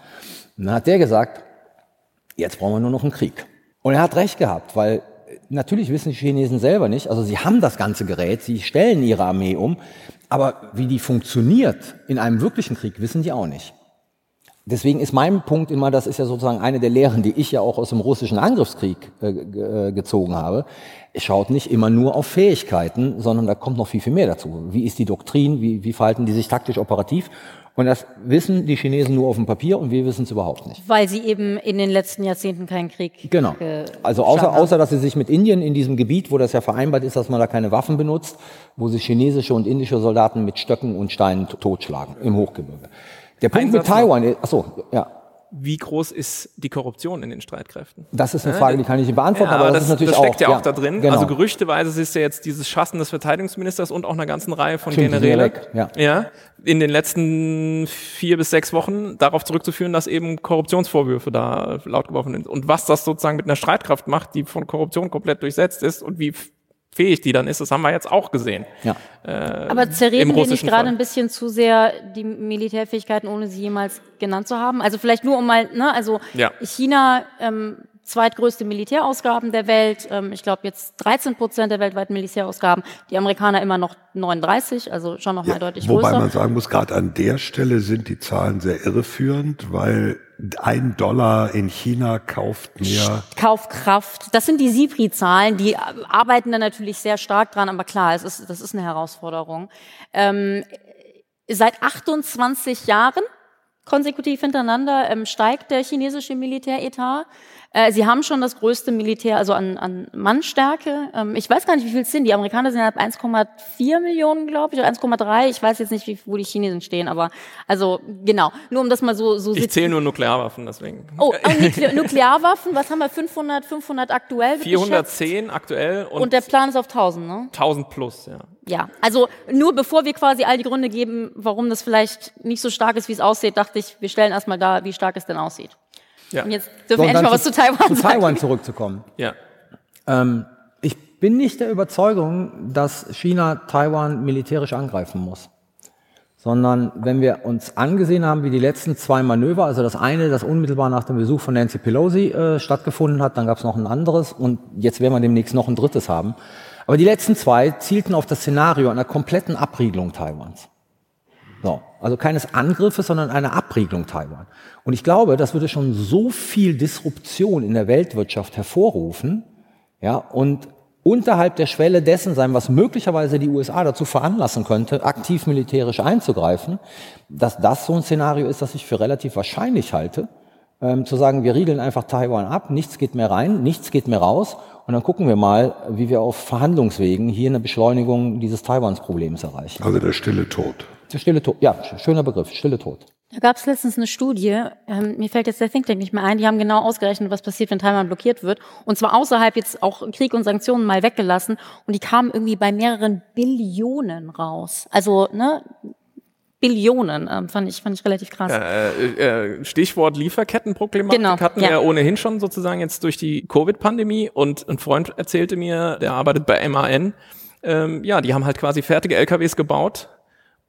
Und dann hat der gesagt, jetzt brauchen wir nur noch einen Krieg. Und er hat recht gehabt, weil natürlich wissen die Chinesen selber nicht, also sie haben das ganze Gerät, sie stellen ihre Armee um, aber wie die funktioniert in einem wirklichen Krieg, wissen die auch nicht. Deswegen ist mein Punkt immer, das ist ja sozusagen eine der Lehren, die ich ja auch aus dem russischen Angriffskrieg äh, äh, gezogen habe. Es schaut nicht immer nur auf Fähigkeiten, sondern da kommt noch viel, viel mehr dazu. Wie ist die Doktrin? Wie, wie verhalten die sich taktisch operativ? Und das wissen die Chinesen nur auf dem Papier und wir wissen es überhaupt nicht. Weil sie eben in den letzten Jahrzehnten keinen Krieg. Genau. ge- Also außer, außer, dass sie sich mit Indien in diesem Gebiet, wo das ja vereinbart ist, dass man da keine Waffen benutzt, wo sich chinesische und indische Soldaten mit Stöcken und Steinen totschlagen im Hochgebirge. Der Punkt mit Satz noch. Taiwan, ist- ach so, ja, Wie groß ist die Korruption in den Streitkräften? das ist eine Frage, die kann ich nicht beantworten, Ja, aber das, das, ist natürlich das steckt auch, ja auch da drin. Genau. Also gerüchteweise ist ja jetzt dieses Schassen des Verteidigungsministers und auch einer ganzen Reihe von Generälen. ja. ja, in den letzten vier bis sechs Wochen darauf zurückzuführen, dass eben Korruptionsvorwürfe da laut geworfen sind. Und was das sozusagen mit einer Streitkraft macht, die von Korruption komplett durchsetzt ist und wie fähig die dann ist, das haben wir jetzt auch gesehen. ja. Aber im zerreden wir nicht gerade ein bisschen zu sehr die Militärfähigkeiten, ohne sie jemals genannt zu haben? Also vielleicht nur um mal, ne, also Ja. China, ähm, zweitgrößte Militärausgaben der Welt, ähm, ich glaube jetzt 13 Prozent der weltweiten Militärausgaben, die Amerikaner immer noch 39, also schon noch mal deutlich Wobei größer. man sagen muss, gerade an der Stelle sind die Zahlen sehr irreführend, weil ein Dollar in China kauft mehr. Kaufkraft. Das sind die SIPRI-Zahlen, die arbeiten da natürlich sehr stark dran, aber klar, es ist, das ist eine Herausforderung. Ähm, seit 28 Jahren konsekutiv hintereinander ähm, steigt der chinesische Militäretat. Äh, sie haben schon das größte Militär, also an, an Mannstärke. Ähm, ich weiß gar nicht, wie viel es sind. Die Amerikaner sind ab 1,4 Millionen, glaube ich, oder 1,3. Ich weiß jetzt nicht, wie, wo die Chinesen stehen, aber also genau. Nur um das mal so so Ich zähle nur Nuklearwaffen, deswegen. Oh, oh Nukle Nuklearwaffen, was haben wir? 500, 500 aktuell? wird geschätzt. 410 aktuell und, Und der Plan ist auf 1000, ne? 1000 plus, ja. Ja, also nur bevor wir quasi all die Gründe geben, warum das vielleicht nicht so stark ist, wie es aussieht, dachte ich, wir stellen erstmal dar, wie stark es denn aussieht. Ja. Und jetzt dürfen wir endlich mal was zu Taiwan zu sagen. Taiwan zurückzukommen. Ja. Ähm, ich bin nicht der Überzeugung, dass China Taiwan militärisch angreifen muss. Sondern wenn wir uns angesehen haben, wie die letzten zwei Manöver, also das eine, das unmittelbar nach dem Besuch von Nancy Pelosi äh, stattgefunden hat, dann gab es noch ein anderes und jetzt werden wir demnächst noch ein drittes haben. Aber die letzten zwei zielten auf das Szenario einer kompletten Abriegelung Taiwans. So, also keines Angriffes, sondern einer Abriegelung Taiwan. Und ich glaube, das würde schon so viel Disruption in der Weltwirtschaft hervorrufen, ja, und unterhalb der Schwelle dessen sein, was möglicherweise die USA dazu veranlassen könnte, aktiv militärisch einzugreifen, dass das so ein Szenario ist, das ich für relativ wahrscheinlich halte, ähm, zu sagen, wir riegeln einfach Taiwan ab, nichts geht mehr rein, nichts geht mehr raus und dann gucken wir mal, wie wir auf Verhandlungswegen hier eine Beschleunigung dieses Taiwans-Problems erreichen. Also der stille Tod. Der stille Tod, ja, schöner Begriff, stille Tod. Da gab es letztens eine Studie, ähm, mir fällt jetzt der Think Tank nicht mehr ein, die haben genau ausgerechnet, was passiert, wenn Taiwan blockiert wird. Und zwar außerhalb jetzt auch Krieg und Sanktionen mal weggelassen. Und die kamen irgendwie bei mehreren Billionen raus. Also, ne, Billionen, ähm, fand ich, fand ich relativ krass. Äh, äh, Stichwort Lieferkettenproblematik Genau, hatten ja. wir ohnehin schon sozusagen jetzt durch die Covid-Pandemie und ein Freund erzählte mir, der arbeitet bei MAN, ähm, ja, die haben halt quasi fertige LKWs gebaut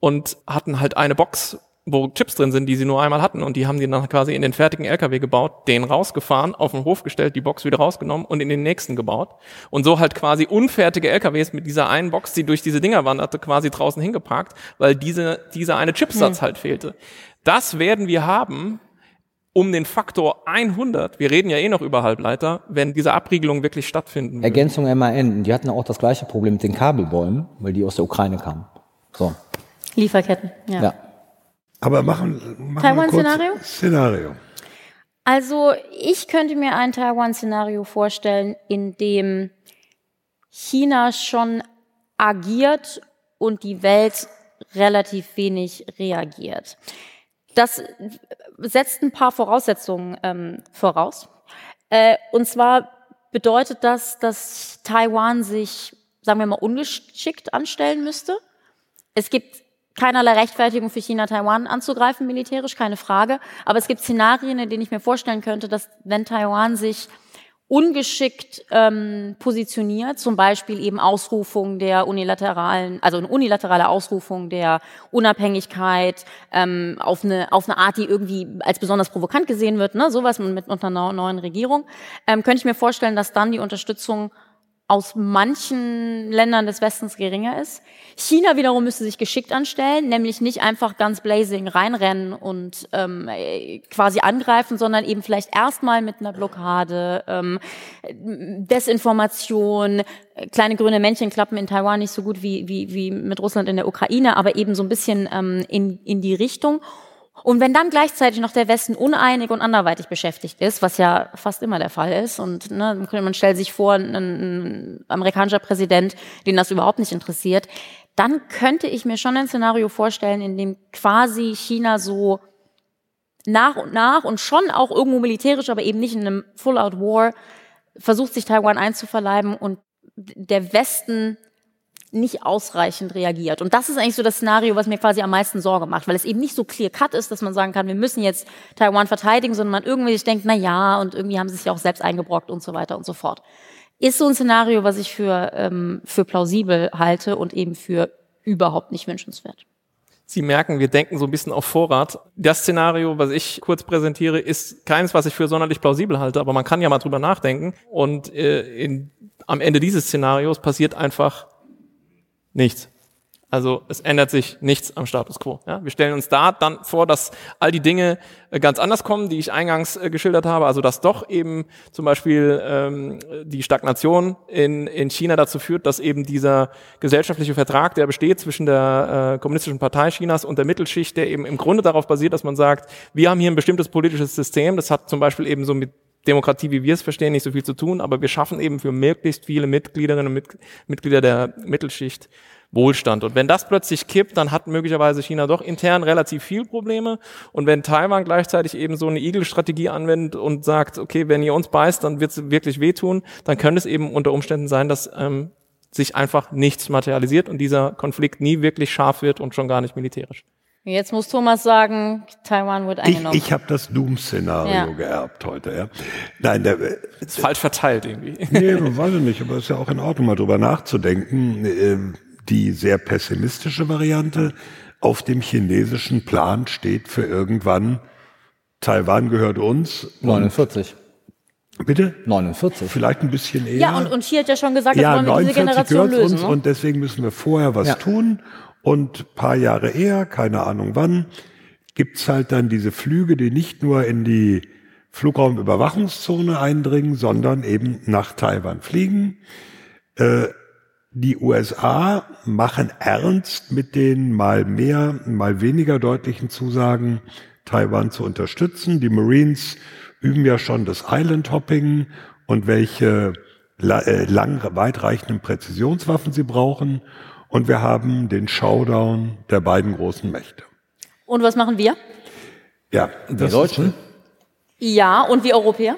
und hatten halt eine Box, wo Chips drin sind, die sie nur einmal hatten und die haben die dann quasi in den fertigen LKW gebaut, den rausgefahren, auf den Hof gestellt, die Box wieder rausgenommen und in den nächsten gebaut und so halt quasi unfertige LKWs mit dieser einen Box, die durch diese Dinger wanderte, quasi draußen hingeparkt, weil diese, dieser eine Chipsatz halt fehlte. Das werden wir haben, um den Faktor 100, wir reden ja eh noch über Halbleiter, wenn diese Abriegelung wirklich stattfinden würde. Ergänzung MAN, die hatten auch das gleiche Problem mit den Kabelbäumen, weil die aus der Ukraine kamen. So, Lieferketten, ja. ja. Aber machen, machen wir Taiwan-Szenario? kurz Szenario. Also ich könnte mir ein Taiwan-Szenario vorstellen, in dem China schon agiert und die Welt relativ wenig reagiert. Das setzt ein paar Voraussetzungen ähm, voraus. Äh, und zwar bedeutet das, dass Taiwan sich sagen wir mal, ungeschickt anstellen müsste. Es gibt keinerlei Rechtfertigung für China, Taiwan anzugreifen, militärisch, keine Frage. Aber es gibt Szenarien, in denen ich mir vorstellen könnte, dass wenn Taiwan sich ungeschickt ähm, positioniert, zum Beispiel eben Ausrufung der unilateralen, also eine unilaterale Ausrufung der Unabhängigkeit ähm, auf eine auf eine Art, die irgendwie als besonders provokant gesehen wird, ne, sowas mit unter einer neuen Regierung, ähm, könnte ich mir vorstellen, dass dann die Unterstützung aus manchen Ländern des Westens geringer ist. China wiederum müsste sich geschickt anstellen, nämlich nicht einfach ganz blazing reinrennen und ähm, quasi angreifen, sondern eben vielleicht erstmal mit einer Blockade, ähm, Desinformation, kleine grüne Männchen klappen in Taiwan nicht so gut wie, wie, wie mit Russland in der Ukraine, aber eben so ein bisschen ähm, in, in die Richtung. Und wenn dann gleichzeitig noch der Westen uneinig und anderweitig beschäftigt ist, was ja fast immer der Fall ist, und ne, man stellt sich vor, ein, ein amerikanischer Präsident, den das überhaupt nicht interessiert, dann könnte ich mir schon ein Szenario vorstellen, in dem quasi China so nach und nach und schon auch irgendwo militärisch, aber eben nicht in einem Full-out-War versucht, sich Taiwan einzuverleiben und der Westen nicht ausreichend reagiert. Und das ist eigentlich so das Szenario, was mir quasi am meisten Sorge macht, weil es eben nicht so clear cut ist, dass man sagen kann, wir müssen jetzt Taiwan verteidigen, sondern man irgendwie sich denkt, na ja, und irgendwie haben sie sich ja auch selbst eingebrockt und so weiter und so fort. Ist so ein Szenario, was ich für, ähm, für plausibel halte und eben für überhaupt nicht wünschenswert. Sie merken, wir denken so ein bisschen auf Vorrat. Das Szenario, was ich kurz präsentiere, ist keines, was ich für sonderlich plausibel halte, aber man kann ja mal drüber nachdenken. Und äh, in, am Ende dieses Szenarios passiert einfach Nichts. Also es ändert sich nichts am Status quo. Ja? Wir stellen uns da dann vor, dass all die Dinge äh, ganz anders kommen, die ich eingangs äh, geschildert habe. Also dass doch eben zum Beispiel ähm, die Stagnation in, in China dazu führt, dass eben dieser gesellschaftliche Vertrag, der besteht zwischen der äh, Kommunistischen Partei Chinas und der Mittelschicht, der eben im Grunde darauf basiert, dass man sagt, wir haben hier ein bestimmtes politisches System, das hat zum Beispiel eben so mit Demokratie, wie wir es verstehen, nicht so viel zu tun, aber wir schaffen eben für möglichst viele Mitgliederinnen und Mitglieder der Mittelschicht Wohlstand. Und wenn das plötzlich kippt, dann hat möglicherweise China doch intern relativ viel Probleme. Und wenn Taiwan gleichzeitig eben so eine Igel-Strategie anwendet und sagt, okay, wenn ihr uns beißt, dann wird es wirklich wehtun, dann könnte es eben unter Umständen sein, dass ähm, sich einfach nichts materialisiert und dieser Konflikt nie wirklich scharf wird und schon gar nicht militärisch. Jetzt muss Thomas sagen, Taiwan wird eingenommen. Ich, ich habe das Doom-Szenario ja. geerbt heute. Ja. Nein, der, ist falsch verteilt irgendwie. Nee, weiß ich nicht, aber es ist ja auch in Ordnung, mal drüber nachzudenken. Ähm, die sehr pessimistische Variante. Auf dem chinesischen Plan steht für irgendwann, Taiwan gehört uns. 49. Bitte? 49. Vielleicht ein bisschen eher. Ja, und, und hier hat ja schon gesagt, ja, wollen wir diese Generation lösen. Uns ne? Und deswegen müssen wir vorher was ja. tun. Und paar Jahre eher, keine Ahnung wann, gibt's halt dann diese Flüge, die nicht nur in die Flugraumüberwachungszone eindringen, sondern eben nach Taiwan fliegen. Äh, die USA machen ernst mit den mal mehr, mal weniger deutlichen Zusagen, Taiwan zu unterstützen. Die Marines üben ja schon das Island Hopping und welche äh, lang weitreichenden Präzisionswaffen sie brauchen. Und wir haben den Showdown der beiden großen Mächte. Und was machen wir? Ja, die Deutschen. Ja, und wir Europäer?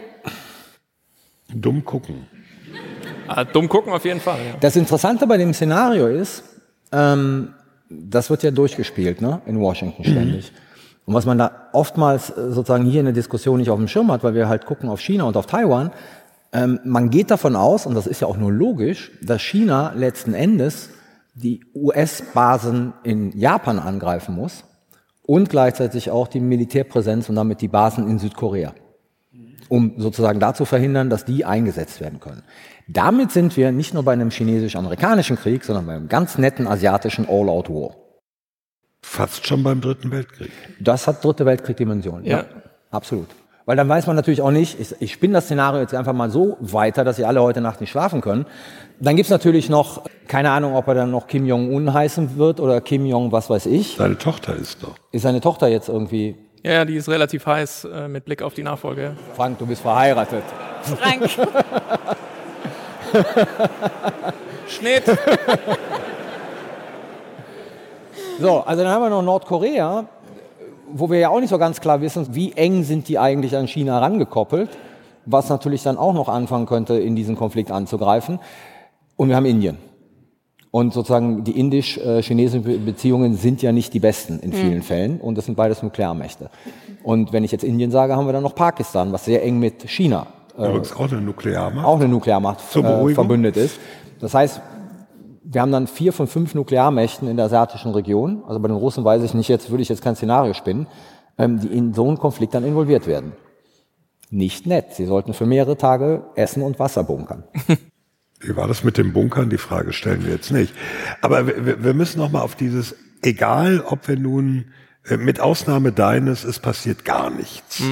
Dumm gucken. Ah, dumm gucken auf jeden Fall. Ja. Das Interessante bei dem Szenario ist, ähm, das wird ja durchgespielt ne, in Washington ständig. Mhm. Und was man da oftmals äh, sozusagen hier in der Diskussion nicht auf dem Schirm hat, weil wir halt gucken auf China und auf Taiwan, ähm, man geht davon aus, und das ist ja auch nur logisch, dass China letzten Endes die US-Basen in Japan angreifen muss und gleichzeitig auch die Militärpräsenz und damit die Basen in Südkorea, um sozusagen da zu verhindern, dass die eingesetzt werden können. Damit sind wir nicht nur bei einem chinesisch-amerikanischen Krieg, sondern bei einem ganz netten asiatischen All-Out-War. Fast schon beim Dritten Weltkrieg. Das hat Dritte Weltkrieg-Dimensionen. Ja. ja. absolut. Weil dann weiß man natürlich auch nicht, ich, ich spinne das Szenario jetzt einfach mal so weiter, dass ihr alle heute Nacht nicht schlafen können. Dann gibt's natürlich noch, keine Ahnung, ob er dann noch Kim Jong-un heißen wird oder Kim Jong, was weiß ich. Seine Tochter ist doch. Ist seine Tochter jetzt irgendwie. Ja, die ist relativ heiß äh, mit Blick auf die Nachfolge. Frank, du bist verheiratet. Frank. Schnitt. so, also dann haben wir noch Nordkorea, wo wir ja auch nicht so ganz klar wissen, wie eng sind die eigentlich an China rangekoppelt, was natürlich dann auch noch anfangen könnte, in diesen Konflikt anzugreifen. Und wir haben Indien. Und sozusagen die indisch-chinesischen Beziehungen sind ja nicht die besten in vielen Fällen. Und das sind beides Nuklearmächte. Und wenn ich jetzt Indien sage, haben wir dann noch Pakistan, was sehr eng mit China Übrigens auch eine Nuklearmacht. auch eine Nuklearmacht äh, verbündet ist. Das heißt, wir haben dann vier von fünf Nuklearmächten in der asiatischen Region. Also bei den Russen weiß ich nicht, jetzt würde ich jetzt kein Szenario spinnen, ähm, die in so einen Konflikt dann involviert werden. Nicht nett. Sie sollten für mehrere Tage Essen und Wasser bunkern. Wie war das mit dem Bunkern? Die Frage stellen wir jetzt nicht. Aber wir, wir müssen noch mal auf dieses, egal ob wir nun, äh, mit Ausnahme deines, es passiert gar nichts.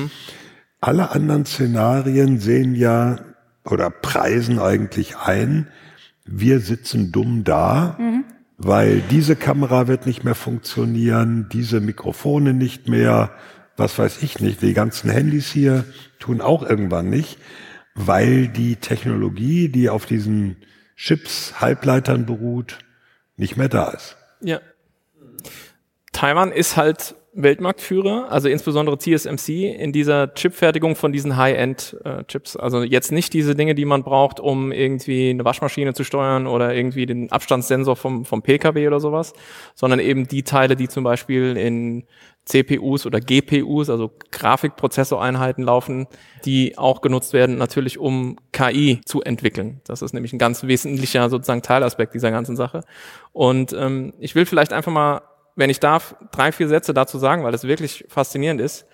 Alle anderen Szenarien sehen ja oder preisen eigentlich ein, wir sitzen dumm da, weil diese Kamera wird nicht mehr funktionieren, diese Mikrofone nicht mehr, was weiß ich nicht, die ganzen Handys hier tun auch irgendwann nicht, weil die Technologie, die auf diesen Chips, Halbleitern beruht, nicht mehr da ist. Ja. Taiwan ist halt Weltmarktführer, also insbesondere TSMC in dieser Chipfertigung von diesen High-End-Chips. Also jetzt nicht diese Dinge, die man braucht, um irgendwie eine Waschmaschine zu steuern oder irgendwie den Abstandssensor vom, vom PKW oder sowas, sondern eben die Teile, die zum Beispiel in CPUs oder GPUs, also Grafikprozessoreinheiten laufen, die auch genutzt werden, natürlich um KI zu entwickeln. Das ist nämlich ein ganz wesentlicher sozusagen Teilaspekt dieser ganzen Sache. Und ähm, ich will vielleicht einfach mal, wenn ich darf, drei, vier Sätze dazu sagen, weil das wirklich faszinierend ist.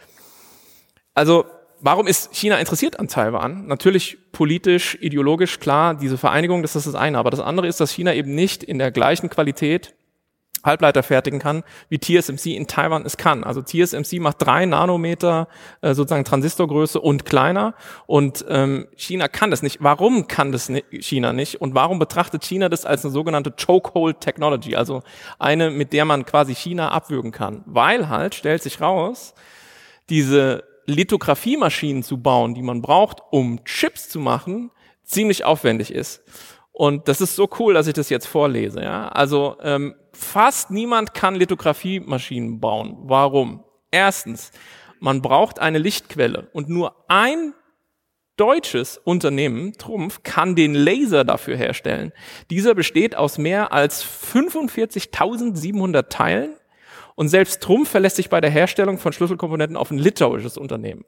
Also Warum ist China interessiert an Taiwan? Natürlich politisch, ideologisch, klar, diese Vereinigung, das ist das eine. Aber das andere ist, dass China eben nicht in der gleichen Qualität Halbleiter fertigen kann, wie TSMC in Taiwan es kann. Also TSMC macht drei Nanometer äh, sozusagen Transistorgröße und kleiner und ähm, China kann das nicht. Warum kann das ni China nicht und warum betrachtet China das als eine sogenannte Chokehold Technology, also eine, mit der man quasi China abwürgen kann? Weil halt, stellt sich raus, diese Lithografiemaschinen zu bauen, die man braucht, um Chips zu machen, ziemlich aufwendig ist. Und das ist so cool, dass ich das jetzt vorlese. Ja? Also ähm, fast niemand kann Lithografiemaschinen bauen. Warum? Erstens, man braucht eine Lichtquelle und nur ein deutsches Unternehmen, Trumpf, kann den Laser dafür herstellen. Dieser besteht aus mehr als 45.700 Teilen und selbst Trumpf verlässt sich bei der Herstellung von Schlüsselkomponenten auf ein litauisches Unternehmen.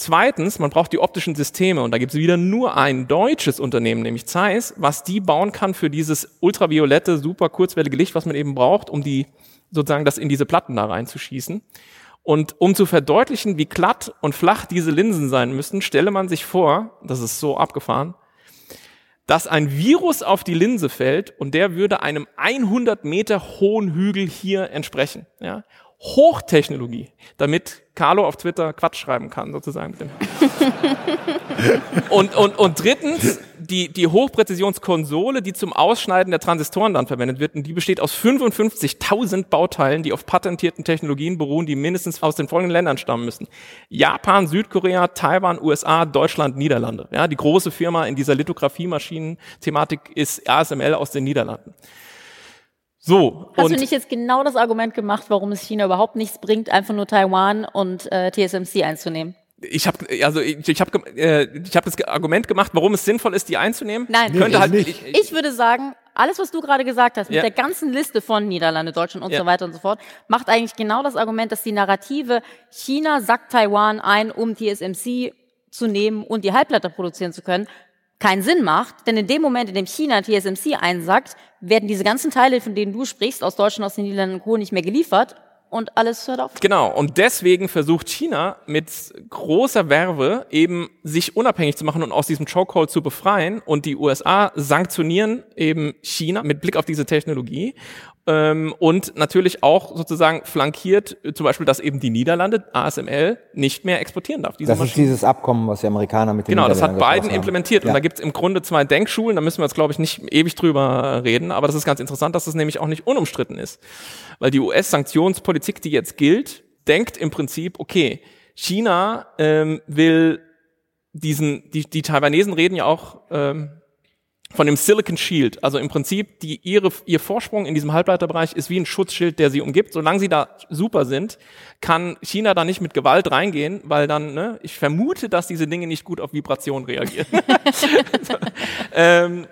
Zweitens, man braucht die optischen Systeme und da gibt es wieder nur ein deutsches Unternehmen, nämlich Zeiss, was die bauen kann für dieses ultraviolette, super kurzwellige Licht, was man eben braucht, um die sozusagen das in diese Platten da reinzuschießen. Und um zu verdeutlichen, wie glatt und flach diese Linsen sein müssen, stelle man sich vor, das ist so abgefahren, dass ein Virus auf die Linse fällt und der würde einem 100 Meter hohen Hügel hier entsprechen. Ja? Hochtechnologie, damit Carlo auf Twitter Quatsch schreiben kann, sozusagen. Und, und, und drittens, die, die Hochpräzisionskonsole, die zum Ausschneiden der Transistoren dann verwendet wird, und die besteht aus 55.000 Bauteilen, die auf patentierten Technologien beruhen, die mindestens aus den folgenden Ländern stammen müssen. Japan, Südkorea, Taiwan, USA, Deutschland, Niederlande. Ja, die große Firma in dieser Lithografiemaschinen-Thematik ist ASML aus den Niederlanden. So. Hast und du nicht jetzt genau das Argument gemacht, warum es China überhaupt nichts bringt, einfach nur Taiwan und äh, TSMC einzunehmen? ich habe also ich, ich habe äh, ich habe das Argument gemacht, warum es sinnvoll ist, die einzunehmen. Nein, Nee, könnte ich halt nicht. ich, Ich würde sagen, alles, was du gerade gesagt hast, mit Ja. der ganzen Liste von Niederlande, Deutschland und Ja. so weiter und so fort, macht eigentlich genau das Argument, dass die Narrative China sackt Taiwan ein, um TSMC zu nehmen und die Halbleiter produzieren zu können, keinen Sinn macht. Denn in dem Moment, in dem China TSMC einsackt, werden diese ganzen Teile, von denen du sprichst, aus Deutschland, aus den Niederlanden und nicht mehr geliefert und alles hört auf. Genau, und deswegen versucht China mit großer Werbe eben sich unabhängig zu machen und aus diesem Chokehold zu befreien. Und die USA sanktionieren eben China mit Blick auf diese Technologie. Ähm, und natürlich auch sozusagen flankiert, äh, zum Beispiel, dass eben die Niederlande, ASML, nicht mehr exportieren darf. Diese Das ist Maschinen. dieses Abkommen, was die Amerikaner mit den Genau, das hat Biden haben. implementiert. Und Ja. da gibt's im Grunde zwei Denkschulen, da müssen wir jetzt, glaube ich, nicht ewig drüber reden, aber das ist ganz interessant, dass das nämlich auch nicht unumstritten ist. Weil die US-Sanktionspolitik, die jetzt gilt, denkt im Prinzip, okay, China ähm, will diesen, die, die Taiwanesen reden ja auch ähm, von dem Silicon Shield. Also im Prinzip, die, ihre, ihr Vorsprung in diesem Halbleiterbereich ist wie ein Schutzschild, der sie umgibt. Solange sie da super sind, kann China da nicht mit Gewalt reingehen, weil dann, ne, ich vermute, dass diese Dinge nicht gut auf Vibration reagieren. ähm,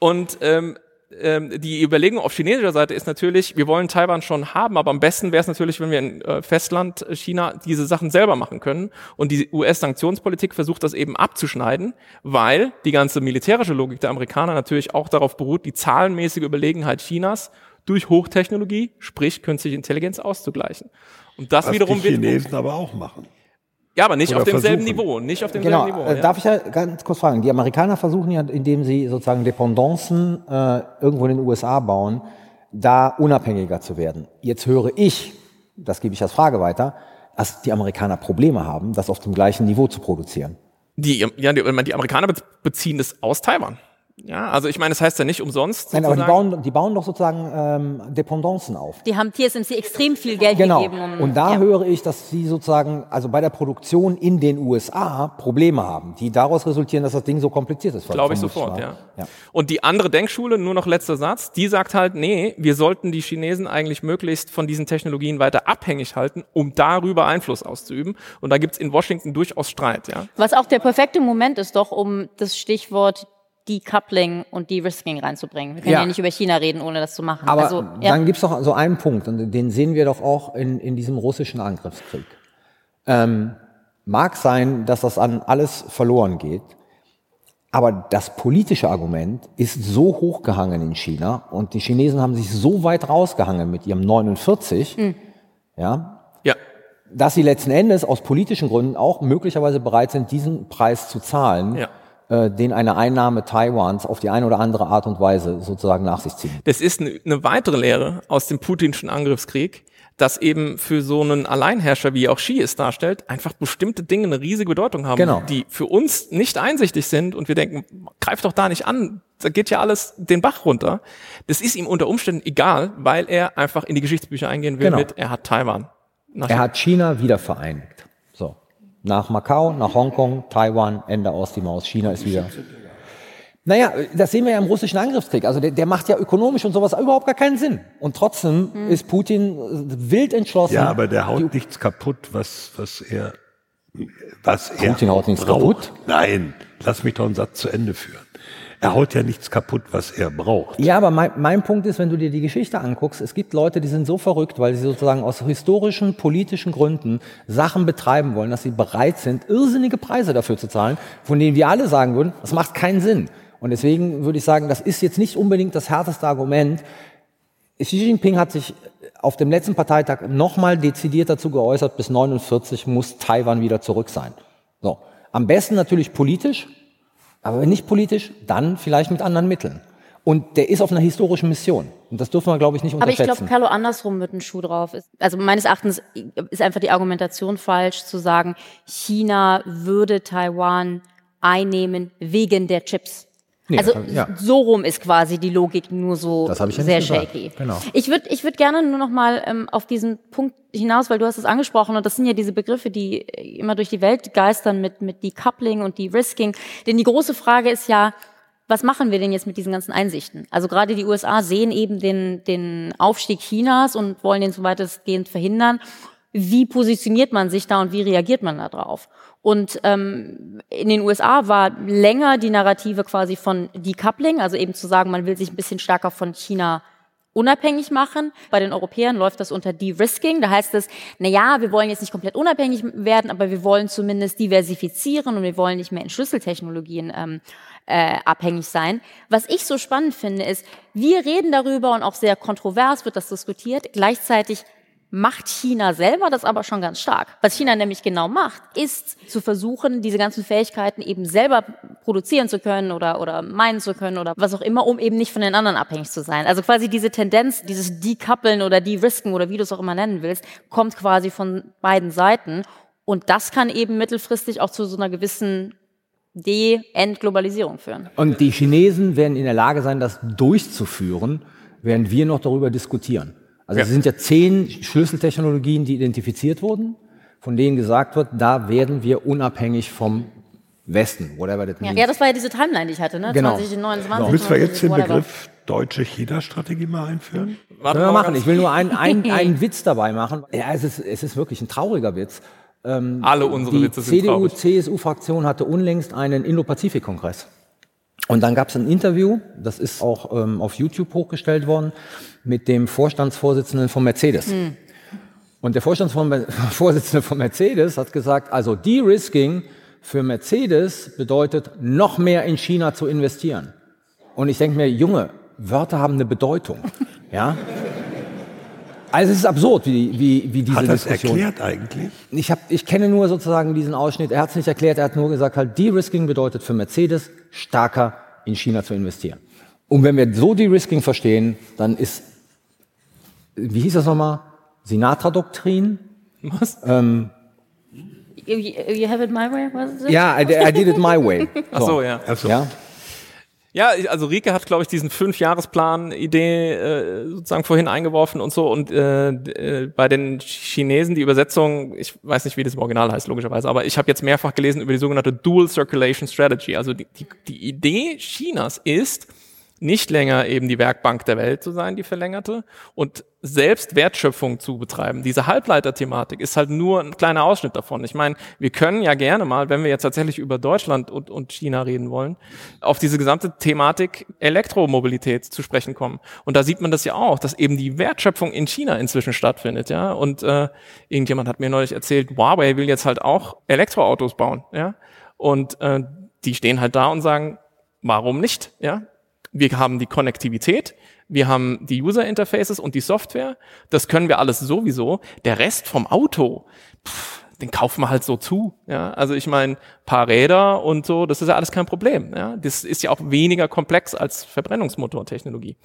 und ähm, ähm, die Überlegung auf chinesischer Seite ist natürlich, wir wollen Taiwan schon haben, aber am besten wäre es natürlich, wenn wir in äh, Festland äh, China diese Sachen selber machen können. Und die US-Sanktionspolitik versucht das eben abzuschneiden, weil die ganze militärische Logik der Amerikaner natürlich auch darauf beruht, die zahlenmäßige Überlegenheit Chinas durch Hochtechnologie, sprich künstliche Intelligenz auszugleichen. Und das Was wiederum die wird Chinesen aber auch machen. Ja, aber nicht auf demselben versuchen. Niveau, nicht auf demselben Genau, Niveau. äh, ja. darf ich ja ganz kurz fragen. Die Amerikaner versuchen ja, indem sie sozusagen Dependancen äh, irgendwo in den USA bauen, da unabhängiger zu werden. Jetzt höre ich, das gebe ich als Frage weiter, dass die Amerikaner Probleme haben, das auf dem gleichen Niveau zu produzieren. Die, ja, die, die Amerikaner bez- beziehen das aus Taiwan. Ja, also ich meine, das heißt ja nicht umsonst. Nein, aber die bauen, die bauen doch sozusagen ähm, Dependancen auf. Die haben TSMC extrem viel Geld Genau. gegeben. Um, Und da ja. höre ich, dass sie sozusagen, also bei der Produktion in den USA Probleme haben, die daraus resultieren, dass das Ding so kompliziert ist. Glaube ich sofort, ja. ja. Und die andere Denkschule, nur noch letzter Satz, die sagt halt, nee, wir sollten die Chinesen eigentlich möglichst von diesen Technologien weiter abhängig halten, um darüber Einfluss auszuüben. Und da gibt's in Washington durchaus Streit, ja. Was auch der perfekte Moment ist, doch, um das Stichwort Decoupling und De-Risking reinzubringen. Wir können ja. Ja. nicht über China reden, ohne das zu machen. Aber also, ja. dann gibt's doch so einen Punkt, und den sehen wir doch auch in, in diesem russischen Angriffskrieg. Ähm, mag sein, dass das an alles verloren geht, aber das politische Argument ist so hochgehangen in China und die Chinesen haben sich so weit rausgehangen mit ihrem 49, Hm. ja, Ja. dass sie letzten Endes aus politischen Gründen auch möglicherweise bereit sind, diesen Preis zu zahlen, Ja. Äh, den eine Einnahme Taiwans auf die eine oder andere Art und Weise sozusagen nach sich ziehen. Das ist eine, weitere Lehre aus dem putinschen Angriffskrieg, dass eben für so einen Alleinherrscher, wie auch Xi es darstellt, einfach bestimmte Dinge eine riesige Bedeutung haben, Genau. die für uns nicht einsichtig sind und wir denken, greif doch da nicht an, da geht ja alles den Bach runter. Das ist ihm unter Umständen egal, weil er einfach in die Geschichtsbücher eingehen will Genau. mit, er hat Taiwan. Nach Er hat China wieder vereinigt. So. Nach Macau, nach Hongkong, Taiwan, Ende aus die Maus. China ist wieder. Naja, das sehen wir ja im russischen Angriffskrieg. Also der, der macht ja ökonomisch und sowas überhaupt gar keinen Sinn. Und trotzdem ist Putin wild entschlossen. Ja, aber der haut nichts kaputt, was, was er, was er Putin haut nichts braucht. kaputt? Nein, lass mich doch einen Satz zu Ende führen. Er haut ja nichts kaputt, was er braucht. Ja, aber mein, mein Punkt ist, wenn du dir die Geschichte anguckst, es gibt Leute, die sind so verrückt, weil sie sozusagen aus historischen, politischen Gründen Sachen betreiben wollen, dass sie bereit sind, irrsinnige Preise dafür zu zahlen, von denen wir alle sagen würden, das macht keinen Sinn. Und deswegen würde ich sagen, das ist jetzt nicht unbedingt das härteste Argument. Xi Jinping hat sich auf dem letzten Parteitag nochmal dezidiert dazu geäußert, bis 49 muss Taiwan wieder zurück sein. So. Am besten natürlich politisch, aber wenn nicht politisch, dann vielleicht mit anderen Mitteln. Und der ist auf einer historischen Mission. Und das dürfen wir, glaube ich, nicht Aber ich unterschätzen. glaube, Carlo, andersrum mit ein Schuh drauf. Ist, also meines Erachtens ist einfach die Argumentation falsch, zu sagen, China würde Taiwan einnehmen wegen der Chips. Nee, also ja. so rum ist quasi die Logik nur so Das ich ja sehr shaky. Genau. Ich würde ich würd gerne nur noch mal ähm, auf diesen Punkt hinaus, weil du hast es angesprochen und das sind ja diese Begriffe, die äh, immer durch die Welt geistern mit, mit Decoupling und De-Risking. Denn die große Frage ist ja, was machen wir denn jetzt mit diesen ganzen Einsichten? Also gerade die USA sehen eben den, den Aufstieg Chinas und wollen den so weitestgehend verhindern. Wie positioniert man sich da und wie reagiert man da drauf? Und ähm, in den USA war länger die Narrative quasi von Decoupling, also eben zu sagen, man will sich ein bisschen stärker von China unabhängig machen. Bei den Europäern läuft das unter De-Risking. Da heißt es, na ja, wir wollen jetzt nicht komplett unabhängig werden, aber wir wollen zumindest diversifizieren und wir wollen nicht mehr in Schlüsseltechnologien ähm, äh, abhängig sein. Was ich so spannend finde, ist, wir reden darüber und auch sehr kontrovers wird das diskutiert. Gleichzeitig macht China selber das aber schon ganz stark. Was China nämlich genau macht, ist zu versuchen, diese ganzen Fähigkeiten eben selber produzieren zu können oder, oder meinen zu können oder was auch immer, um eben nicht von den anderen abhängig zu sein. Also quasi diese Tendenz, dieses Decoupeln oder De-Risken oder wie du es auch immer nennen willst, kommt quasi von beiden Seiten. Und das kann eben mittelfristig auch zu so einer gewissen De-Entglobalisierung führen. Und die Chinesen werden in der Lage sein, das durchzuführen, während wir noch darüber diskutieren. Also es sind ja zehn Schlüsseltechnologien, die identifiziert wurden, von denen gesagt wird, da werden wir unabhängig vom Westen, whatever that Ja, means. ja das war ja diese Timeline, die ich hatte, ne? Genau. 2029. Müssen wir jetzt den 29, whatever. Begriff deutsche China-Strategie mal einführen? Warte Können wir mal machen. Ich will nur einen, einen, einen Witz dabei machen. Ja, es ist, es ist wirklich ein trauriger Witz. Alle unsere Die Witze sind traurig. CDU-CSU-Fraktion hatte unlängst einen Indo-Pazifik-Kongress. Und dann gab es ein Interview, das ist auch ähm, auf YouTube hochgestellt worden, mit dem Vorstandsvorsitzenden von Mercedes. Hm. Und der Vorstandsvorsitzende von Mercedes hat gesagt, also De-Risking für Mercedes bedeutet, noch mehr in China zu investieren. Und ich denke mir, Junge, Wörter haben eine Bedeutung. Ja? Also es ist absurd, wie, wie, wie diese Hat das Diskussion. erklärt eigentlich? Ich, hab, ich kenne nur sozusagen diesen Ausschnitt. Er hat es nicht erklärt, er hat nur gesagt, halt, De-Risking bedeutet für Mercedes, stärker in China zu investieren. Und wenn wir so De-Risking verstehen, dann ist, wie hieß das nochmal? Sinatra-Doktrin? Was? Ähm, You, you have it my way, was it? ja, I, I did it my way. Ach so, ja. Also, Ja, Ja, also Rike hat, glaube ich, diesen Fünfjahresplan-Idee äh, sozusagen vorhin eingeworfen und so. Und äh, äh, bei den Chinesen die Übersetzung, ich weiß nicht, wie das im Original heißt, logischerweise, aber ich habe jetzt mehrfach gelesen über die sogenannte Dual Circulation Strategy. Also die, die, die Idee Chinas ist, nicht länger eben die Werkbank der Welt zu sein, die verlängerte, und selbst Wertschöpfung zu betreiben. Diese Halbleiter-Thematik ist halt nur ein kleiner Ausschnitt davon. Ich meine, wir können ja gerne mal, wenn wir jetzt tatsächlich über Deutschland und, und China reden wollen, auf diese gesamte Thematik Elektromobilität zu sprechen kommen. Und da sieht man das ja auch, dass eben die Wertschöpfung in China inzwischen stattfindet, ja. Und äh, irgendjemand hat mir neulich erzählt, Huawei will jetzt halt auch Elektroautos bauen, ja. Und äh, die stehen halt da und sagen, warum nicht, ja? Wir haben die Konnektivität, wir haben die User Interfaces und die Software. Das können wir alles sowieso. Der Rest vom Auto, pff, den kaufen wir halt so zu. Ja, also ich meine, paar Räder und so, das ist ja alles kein Problem. Ja, das ist ja auch weniger komplex als Verbrennungsmotortechnologie.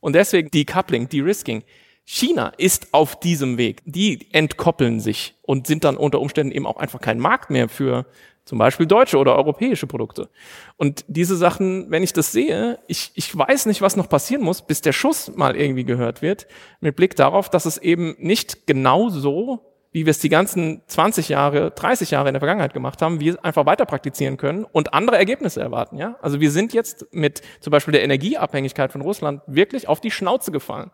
Und deswegen Decoupling, De-Risking. China ist auf diesem Weg. Die entkoppeln sich und sind dann unter Umständen eben auch einfach kein Markt mehr für zum Beispiel deutsche oder europäische Produkte. Und diese Sachen, wenn ich das sehe, ich, ich weiß nicht, was noch passieren muss, bis der Schuss mal irgendwie gehört wird, mit Blick darauf, dass es eben nicht genau so, wie wir es die ganzen 20 Jahre, 30 Jahre in der Vergangenheit gemacht haben, wir einfach weiter praktizieren können und andere Ergebnisse erwarten. Ja? Also wir sind jetzt mit zum Beispiel der Energieabhängigkeit von Russland wirklich auf die Schnauze gefallen.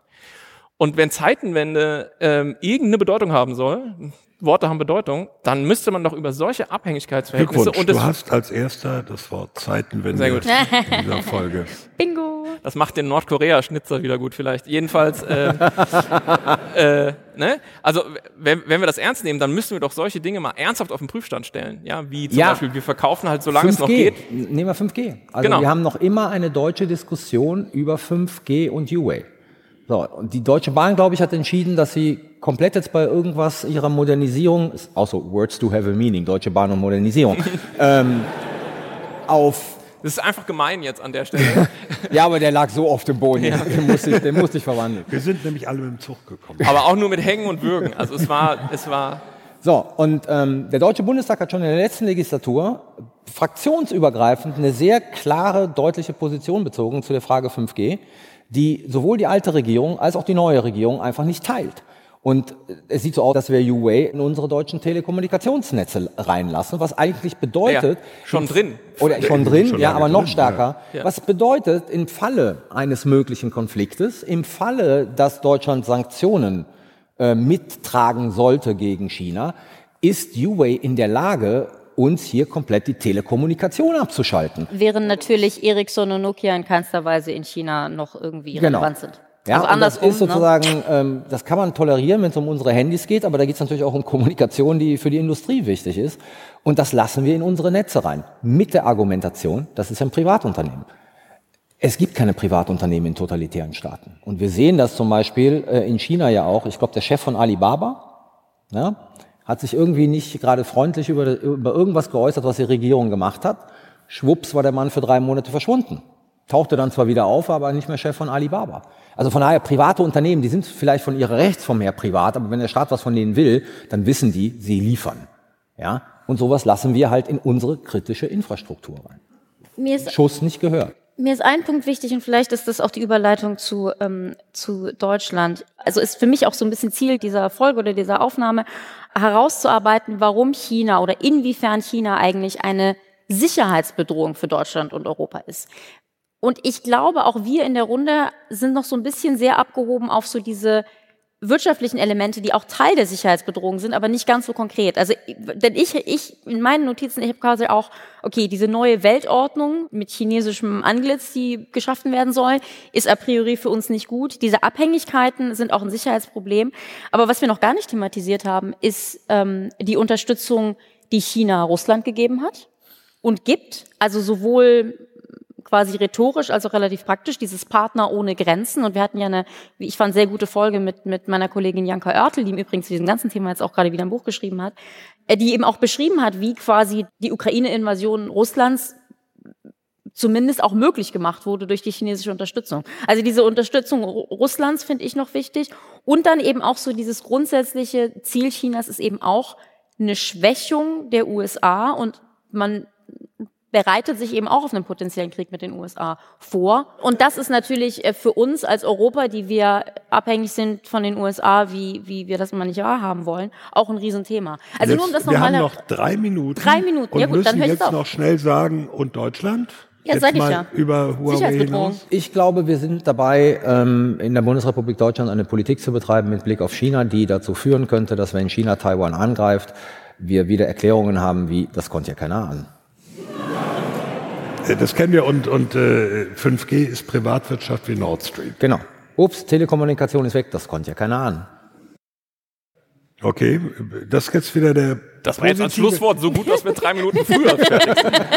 Und wenn Zeitenwende ähm, irgendeine Bedeutung haben soll, Worte haben Bedeutung, dann müsste man doch über solche Abhängigkeitsverhältnisse und das, du hast als erster das Wort Zeitenwende Sehr gut. in dieser Folge. Bingo. das macht den Nordkorea-Schnitzer wieder gut vielleicht. Jedenfalls, äh, äh, ne? Also wenn, wenn wir das ernst nehmen, dann müssen wir doch solche Dinge mal ernsthaft auf den Prüfstand stellen. Ja, wie zum Ja. Beispiel, wir verkaufen halt, solange es noch 5G. geht. Nehmen wir 5G. Also Genau. wir haben noch immer eine deutsche Diskussion über 5G und U-Way. So, und die Deutsche Bahn, glaube ich, hat entschieden, dass sie komplett jetzt bei irgendwas ihrer Modernisierung, ist auch so, words do have a meaning, Deutsche Bahn und Modernisierung, ähm, auf, Das ist einfach gemein jetzt an der Stelle. ja, aber der lag so auf dem Boden, den, musste ich, den musste ich verwandeln. Wir sind nämlich alle mit dem Zug gekommen. Aber auch nur mit Hängen und Würgen. Also es war, es war, So, und ähm, der Deutsche Bundestag hat schon in der letzten Legislatur fraktionsübergreifend eine sehr klare, deutliche Position bezogen zu der Frage 5G, die sowohl die alte Regierung als auch die neue Regierung einfach nicht teilt. Und es sieht so aus, dass wir Huawei in unsere deutschen Telekommunikationsnetze reinlassen, was eigentlich bedeutet... Ja, schon drin. Oder schon drin, Schon ja, aber noch drin, stärker. ja. Ja. Was bedeutet im Falle eines möglichen Konfliktes, im Falle, dass Deutschland Sanktionen äh, mittragen sollte gegen China, ist Huawei in der Lage, uns hier komplett die Telekommunikation abzuschalten. Während natürlich Ericsson und Nokia in keinster Weise in China noch irgendwie Genau. relevant sind. Ja, also und das andersrum. ist sozusagen, ähm, das kann man tolerieren, wenn es um unsere Handys geht, aber da geht es natürlich auch um Kommunikation, die für die Industrie wichtig ist. Und das lassen wir in unsere Netze rein. Mit der Argumentation, das ist ein Privatunternehmen. Es gibt keine Privatunternehmen in totalitären Staaten. Und wir sehen das zum Beispiel äh, in China ja auch. Ich glaube, der Chef von Alibaba ja, hat sich irgendwie nicht gerade freundlich über, über irgendwas geäußert, was die Regierung gemacht hat. Schwupps war der Mann für drei Monate verschwunden. Tauchte dann zwar wieder auf, aber nicht mehr Chef von Alibaba. Also von daher, private Unternehmen, die sind vielleicht von ihrer Rechtsform her privat, aber wenn der Staat was von denen will, dann wissen die, sie liefern. Ja? Und sowas lassen wir halt in unsere kritische Infrastruktur rein. Mir ist Schuss nicht gehört. Mir ist ein Punkt wichtig und vielleicht ist das auch die Überleitung zu, ähm, zu Deutschland. Also ist für mich auch so ein bisschen Ziel dieser Folge oder dieser Aufnahme herauszuarbeiten, warum China oder inwiefern China eigentlich eine Sicherheitsbedrohung für Deutschland und Europa ist. Und ich glaube, auch wir in der Runde sind noch so ein bisschen sehr abgehoben auf so diese wirtschaftlichen Elemente, die auch Teil der Sicherheitsbedrohung sind, aber nicht ganz so konkret. Also, denn ich, ich in meinen Notizen, ich habe quasi auch, okay, diese neue Weltordnung mit chinesischem Anglitz, die geschaffen werden soll, ist a priori für uns nicht gut. Diese Abhängigkeiten sind auch ein Sicherheitsproblem. Aber was wir noch gar nicht thematisiert haben, ist ähm, die Unterstützung, die China Russland gegeben hat und gibt. Also sowohl quasi rhetorisch, also relativ praktisch, dieses Partner ohne Grenzen. Und wir hatten ja eine, wie ich fand, sehr gute Folge mit, mit meiner Kollegin Janka Oertel, die im Übrigen zu diesem ganzen Thema jetzt auch gerade wieder ein Buch geschrieben hat, äh, die eben auch beschrieben hat, wie quasi die Ukraine-Invasion Russlands zumindest auch möglich gemacht wurde durch die chinesische Unterstützung. Also diese Unterstützung Russlands finde ich noch wichtig. Und dann eben auch so dieses grundsätzliche Ziel Chinas ist eben auch eine Schwächung der USA und man bereitet sich eben auch auf einen potenziellen Krieg mit den USA vor. Und das ist natürlich äh, für uns als Europa, die wir abhängig sind von den USA, wie, wie wir das immer nicht wahrhaben wollen, auch ein Riesenthema. Also jetzt, nur um das nochmal. Wir haben noch drei Minuten. Drei Minuten, und ja gut, müssen dann höre ich jetzt noch schnell sagen, und Deutschland? Ja, Jetzt sag ich mal ja. Über Huawei hinaus. Ich glaube, wir sind dabei, ähm, in der Bundesrepublik Deutschland eine Politik zu betreiben mit Blick auf China, die dazu führen könnte, dass wenn China Taiwan angreift, wir wieder Erklärungen haben wie, das konnte ja keiner ahnen. Das kennen wir und, und äh, 5G ist Privatwirtschaft wie Nord Stream. Genau. Ups, Telekommunikation ist weg, das konnte ja keiner ahnen. Okay, das ist jetzt wieder der. Das war jetzt ein Schlusswort, so gut, dass wir drei Minuten früher fertig sind.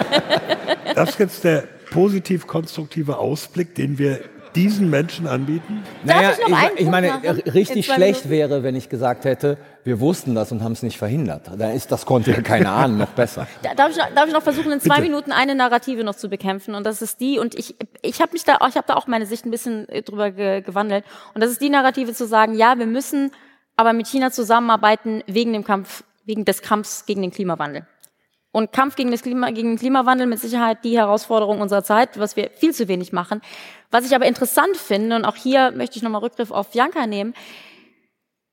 Das ist jetzt der positiv-konstruktive Ausblick, den wir diesen Menschen anbieten? Naja, ich ich, ich meine, machen? richtig schlecht Minuten? wäre, wenn ich gesagt hätte, wir wussten das und haben es nicht verhindert. Da ist das konnte ja keiner ahnen, noch besser. Da- Darf ich, noch- darf ich noch versuchen, in zwei Bitte. Minuten eine Narrative noch zu bekämpfen? Und das ist die, und ich, ich habe mich da, ich habe da auch meine Sicht ein bisschen äh, drüber ge gewandelt. Und das ist die Narrative zu sagen, ja, wir müssen aber mit China zusammenarbeiten wegen dem Kampf, wegen des Kampfs gegen den Klimawandel. Und Kampf gegen, das Klima, gegen den Klimawandel mit Sicherheit die Herausforderung unserer Zeit, was wir viel zu wenig machen. Was ich aber interessant finde, und auch hier möchte ich nochmal Rückgriff auf Janka nehmen,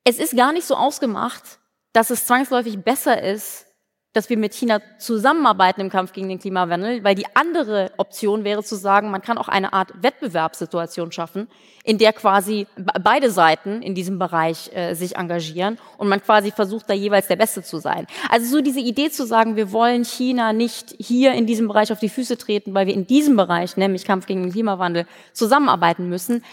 es ist gar nicht so ausgemacht, dass es zwangsläufig besser ist, dass wir mit China zusammenarbeiten im Kampf gegen den Klimawandel, weil die andere Option wäre zu sagen, man kann auch eine Art Wettbewerbssituation schaffen, in der quasi be- beide Seiten in diesem Bereich äh, sich engagieren und man quasi versucht, da jeweils der Beste zu sein. Also so diese Idee zu sagen, wir wollen China nicht hier in diesem Bereich auf die Füße treten, weil wir in diesem Bereich, nämlich Kampf gegen den Klimawandel, zusammenarbeiten müssen,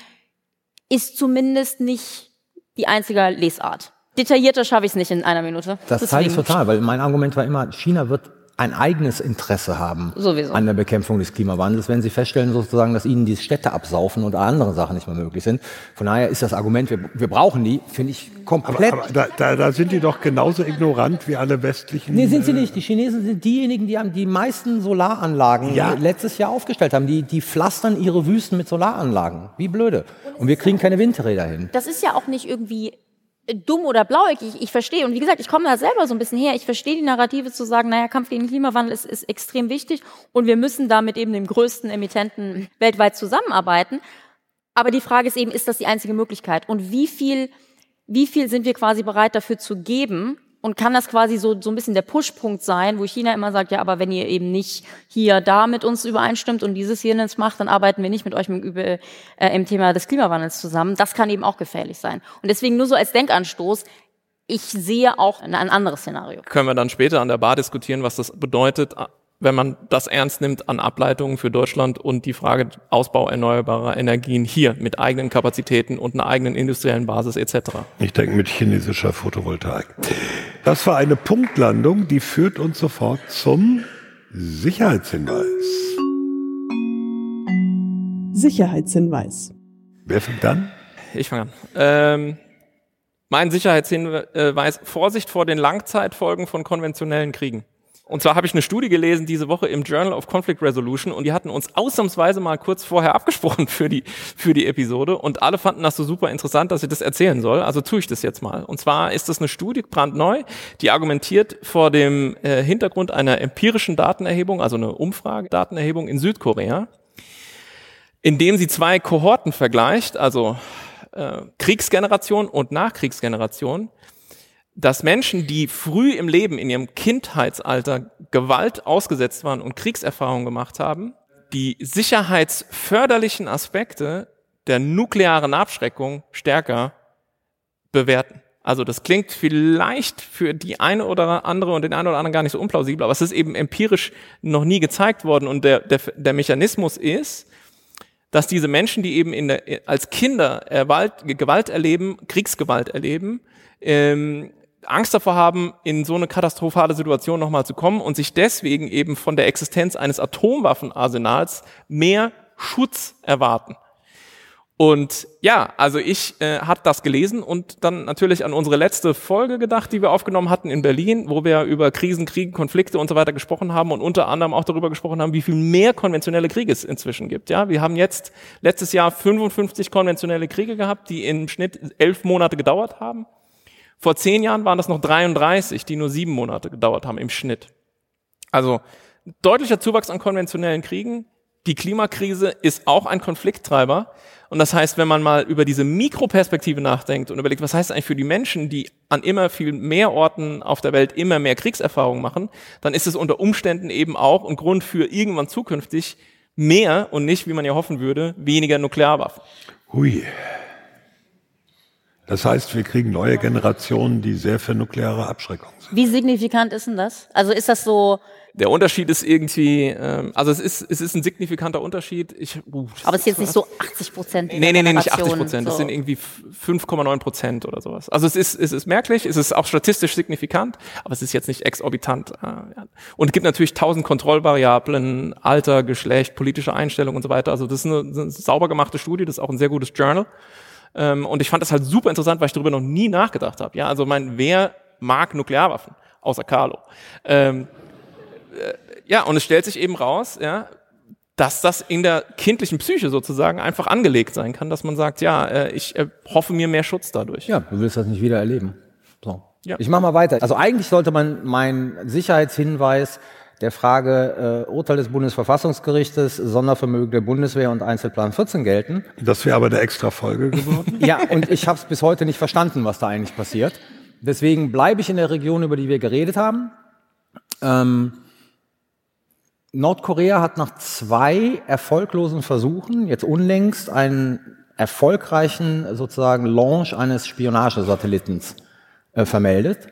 ist zumindest nicht die einzige Lesart. Detaillierter schaffe ich es nicht in einer Minute. Das teile ich Deswegen. total, weil mein Argument war immer, China wird ein eigenes Interesse haben Sowieso. an der Bekämpfung des Klimawandels, wenn sie feststellen sozusagen, dass ihnen die Städte absaufen und andere Sachen nicht mehr möglich sind. Von daher ist das Argument, wir, wir brauchen die, finde ich komplett. Aber da, da, da sind die doch genauso ignorant wie alle westlichen. Nee, sind sie äh, nicht. Die Chinesen sind diejenigen, die haben die meisten Solaranlagen Ja. letztes Jahr aufgestellt haben. Die, die pflastern ihre Wüsten mit Solaranlagen. Wie blöde. Und wir kriegen keine Windräder hin. das ist ja auch nicht irgendwie dumm oder blauäugig. Ich, ich verstehe. Und wie gesagt, ich komme da selber so ein bisschen her. Ich verstehe die Narrative zu sagen, naja, Kampf gegen den Klimawandel ist, ist extrem wichtig und wir müssen da mit eben dem größten Emittenten weltweit zusammenarbeiten. Aber die Frage ist eben, ist das die einzige Möglichkeit? Und wie viel, wie viel sind wir quasi bereit dafür zu geben? Und kann das quasi so, so ein bisschen der Pushpunkt sein, wo China immer sagt, ja, aber wenn ihr eben nicht hier da mit uns übereinstimmt und dieses hier jetzt macht, dann arbeiten wir nicht mit euch im, äh, im Thema des Klimawandels zusammen. Das kann eben auch gefährlich sein. Und deswegen nur so als Denkanstoß, ich sehe auch ein anderes Szenario. Können wir dann später an der Bar diskutieren, was das bedeutet, wenn man das ernst nimmt an Ableitungen für Deutschland und die Frage Ausbau erneuerbarer Energien hier mit eigenen Kapazitäten und einer eigenen industriellen Basis etc. Ich denke mit chinesischer Photovoltaik. Das war eine Punktlandung, die führt uns sofort zum Sicherheitshinweis. Sicherheitshinweis. Wer fängt an? Ich fange an. Ähm, mein Sicherheitshinweis, Vorsicht vor den Langzeitfolgen von konventionellen Kriegen. Und zwar habe ich eine Studie gelesen diese Woche im Journal of Conflict Resolution und die hatten uns ausnahmsweise mal kurz vorher abgesprochen für die, für die Episode und alle fanden das so super interessant, dass ich das erzählen soll. Also tue ich das jetzt mal. Und zwar ist das eine Studie, brandneu, die argumentiert vor dem äh, Hintergrund einer empirischen Datenerhebung, also eine Umfragedatenerhebung in Südkorea, indem sie zwei Kohorten vergleicht, also äh, Kriegsgeneration und Nachkriegsgeneration, dass Menschen, die früh im Leben, in ihrem Kindheitsalter Gewalt ausgesetzt waren und Kriegserfahrungen gemacht haben, die sicherheitsförderlichen Aspekte der nuklearen Abschreckung stärker bewerten. Also das klingt vielleicht für die eine oder andere und den einen oder anderen gar nicht so unplausibel, aber es ist eben empirisch noch nie gezeigt worden und der, der, der Mechanismus ist, dass diese Menschen, die eben in der, als Kinder Erwalt, Gewalt erleben, Kriegsgewalt erleben, ähm, Angst davor haben, in so eine katastrophale Situation nochmal zu kommen und sich deswegen eben von der Existenz eines Atomwaffenarsenals mehr Schutz erwarten. Und ja, also ich äh, hat das gelesen und dann natürlich an unsere letzte Folge gedacht, die wir aufgenommen hatten in Berlin, wo wir über Krisen, Kriege, Konflikte und so weiter gesprochen haben und unter anderem auch darüber gesprochen haben, wie viel mehr konventionelle Kriege es inzwischen gibt. Ja, wir haben jetzt letztes Jahr 55 konventionelle Kriege gehabt, die im Schnitt elf Monate gedauert haben. Vor zehn Jahren waren das noch 33, die nur sieben Monate gedauert haben im Schnitt. Also deutlicher Zuwachs an konventionellen Kriegen. Die Klimakrise ist auch ein Konflikttreiber. Und das heißt, wenn man mal über diese Mikroperspektive nachdenkt und überlegt, was heißt eigentlich für die Menschen, die an immer viel mehr Orten auf der Welt immer mehr Kriegserfahrung machen, dann ist es unter Umständen eben auch ein Grund für irgendwann zukünftig mehr und nicht, wie man ja hoffen würde, weniger Nuklearwaffen. Hui. Das heißt, wir kriegen neue Generationen, die sehr für nukleare Abschreckung sind. Wie signifikant ist denn das? Also ist das so, Der Unterschied ist irgendwie, ähm, also es ist, es ist ein signifikanter Unterschied. Ich, uh, aber es ist jetzt nicht so 80 Prozent. Nee, nee, nee, nicht 80 Prozent. Das sind irgendwie f- 5,9 Prozent oder sowas. Also es ist, es ist merklich, es ist auch statistisch signifikant, aber es ist jetzt nicht exorbitant. äh. Und es gibt natürlich tausend Kontrollvariablen, Alter, Geschlecht, politische Einstellung und so weiter. Also das ist eine, eine sauber gemachte Studie, das ist auch ein sehr gutes Journal. Ähm, und ich fand das halt super interessant, weil ich darüber noch nie nachgedacht habe. Ja, also mein, wer mag Nuklearwaffen? Außer Carlo. Ähm, äh, ja, und es stellt sich eben raus, ja, dass das in der kindlichen Psyche sozusagen einfach angelegt sein kann, dass man sagt, ja, äh, ich äh, hoffe mir mehr Schutz dadurch. Ja, du willst das nicht wieder erleben. So. Ja. Ich mache mal weiter. Also eigentlich sollte man meinen Sicherheitshinweis der Frage äh, Urteil des Bundesverfassungsgerichtes, Sondervermögen der Bundeswehr und Einzelplan 14 gelten. Das wäre aber eine extra Folge geworden. Ja, und ich habe es bis heute nicht verstanden, was da eigentlich passiert. Deswegen bleibe ich in der Region, über die wir geredet haben. Ähm, Nordkorea hat nach zwei erfolglosen Versuchen jetzt unlängst einen erfolgreichen sozusagen Launch eines Spionagesatellitens äh, vermeldet.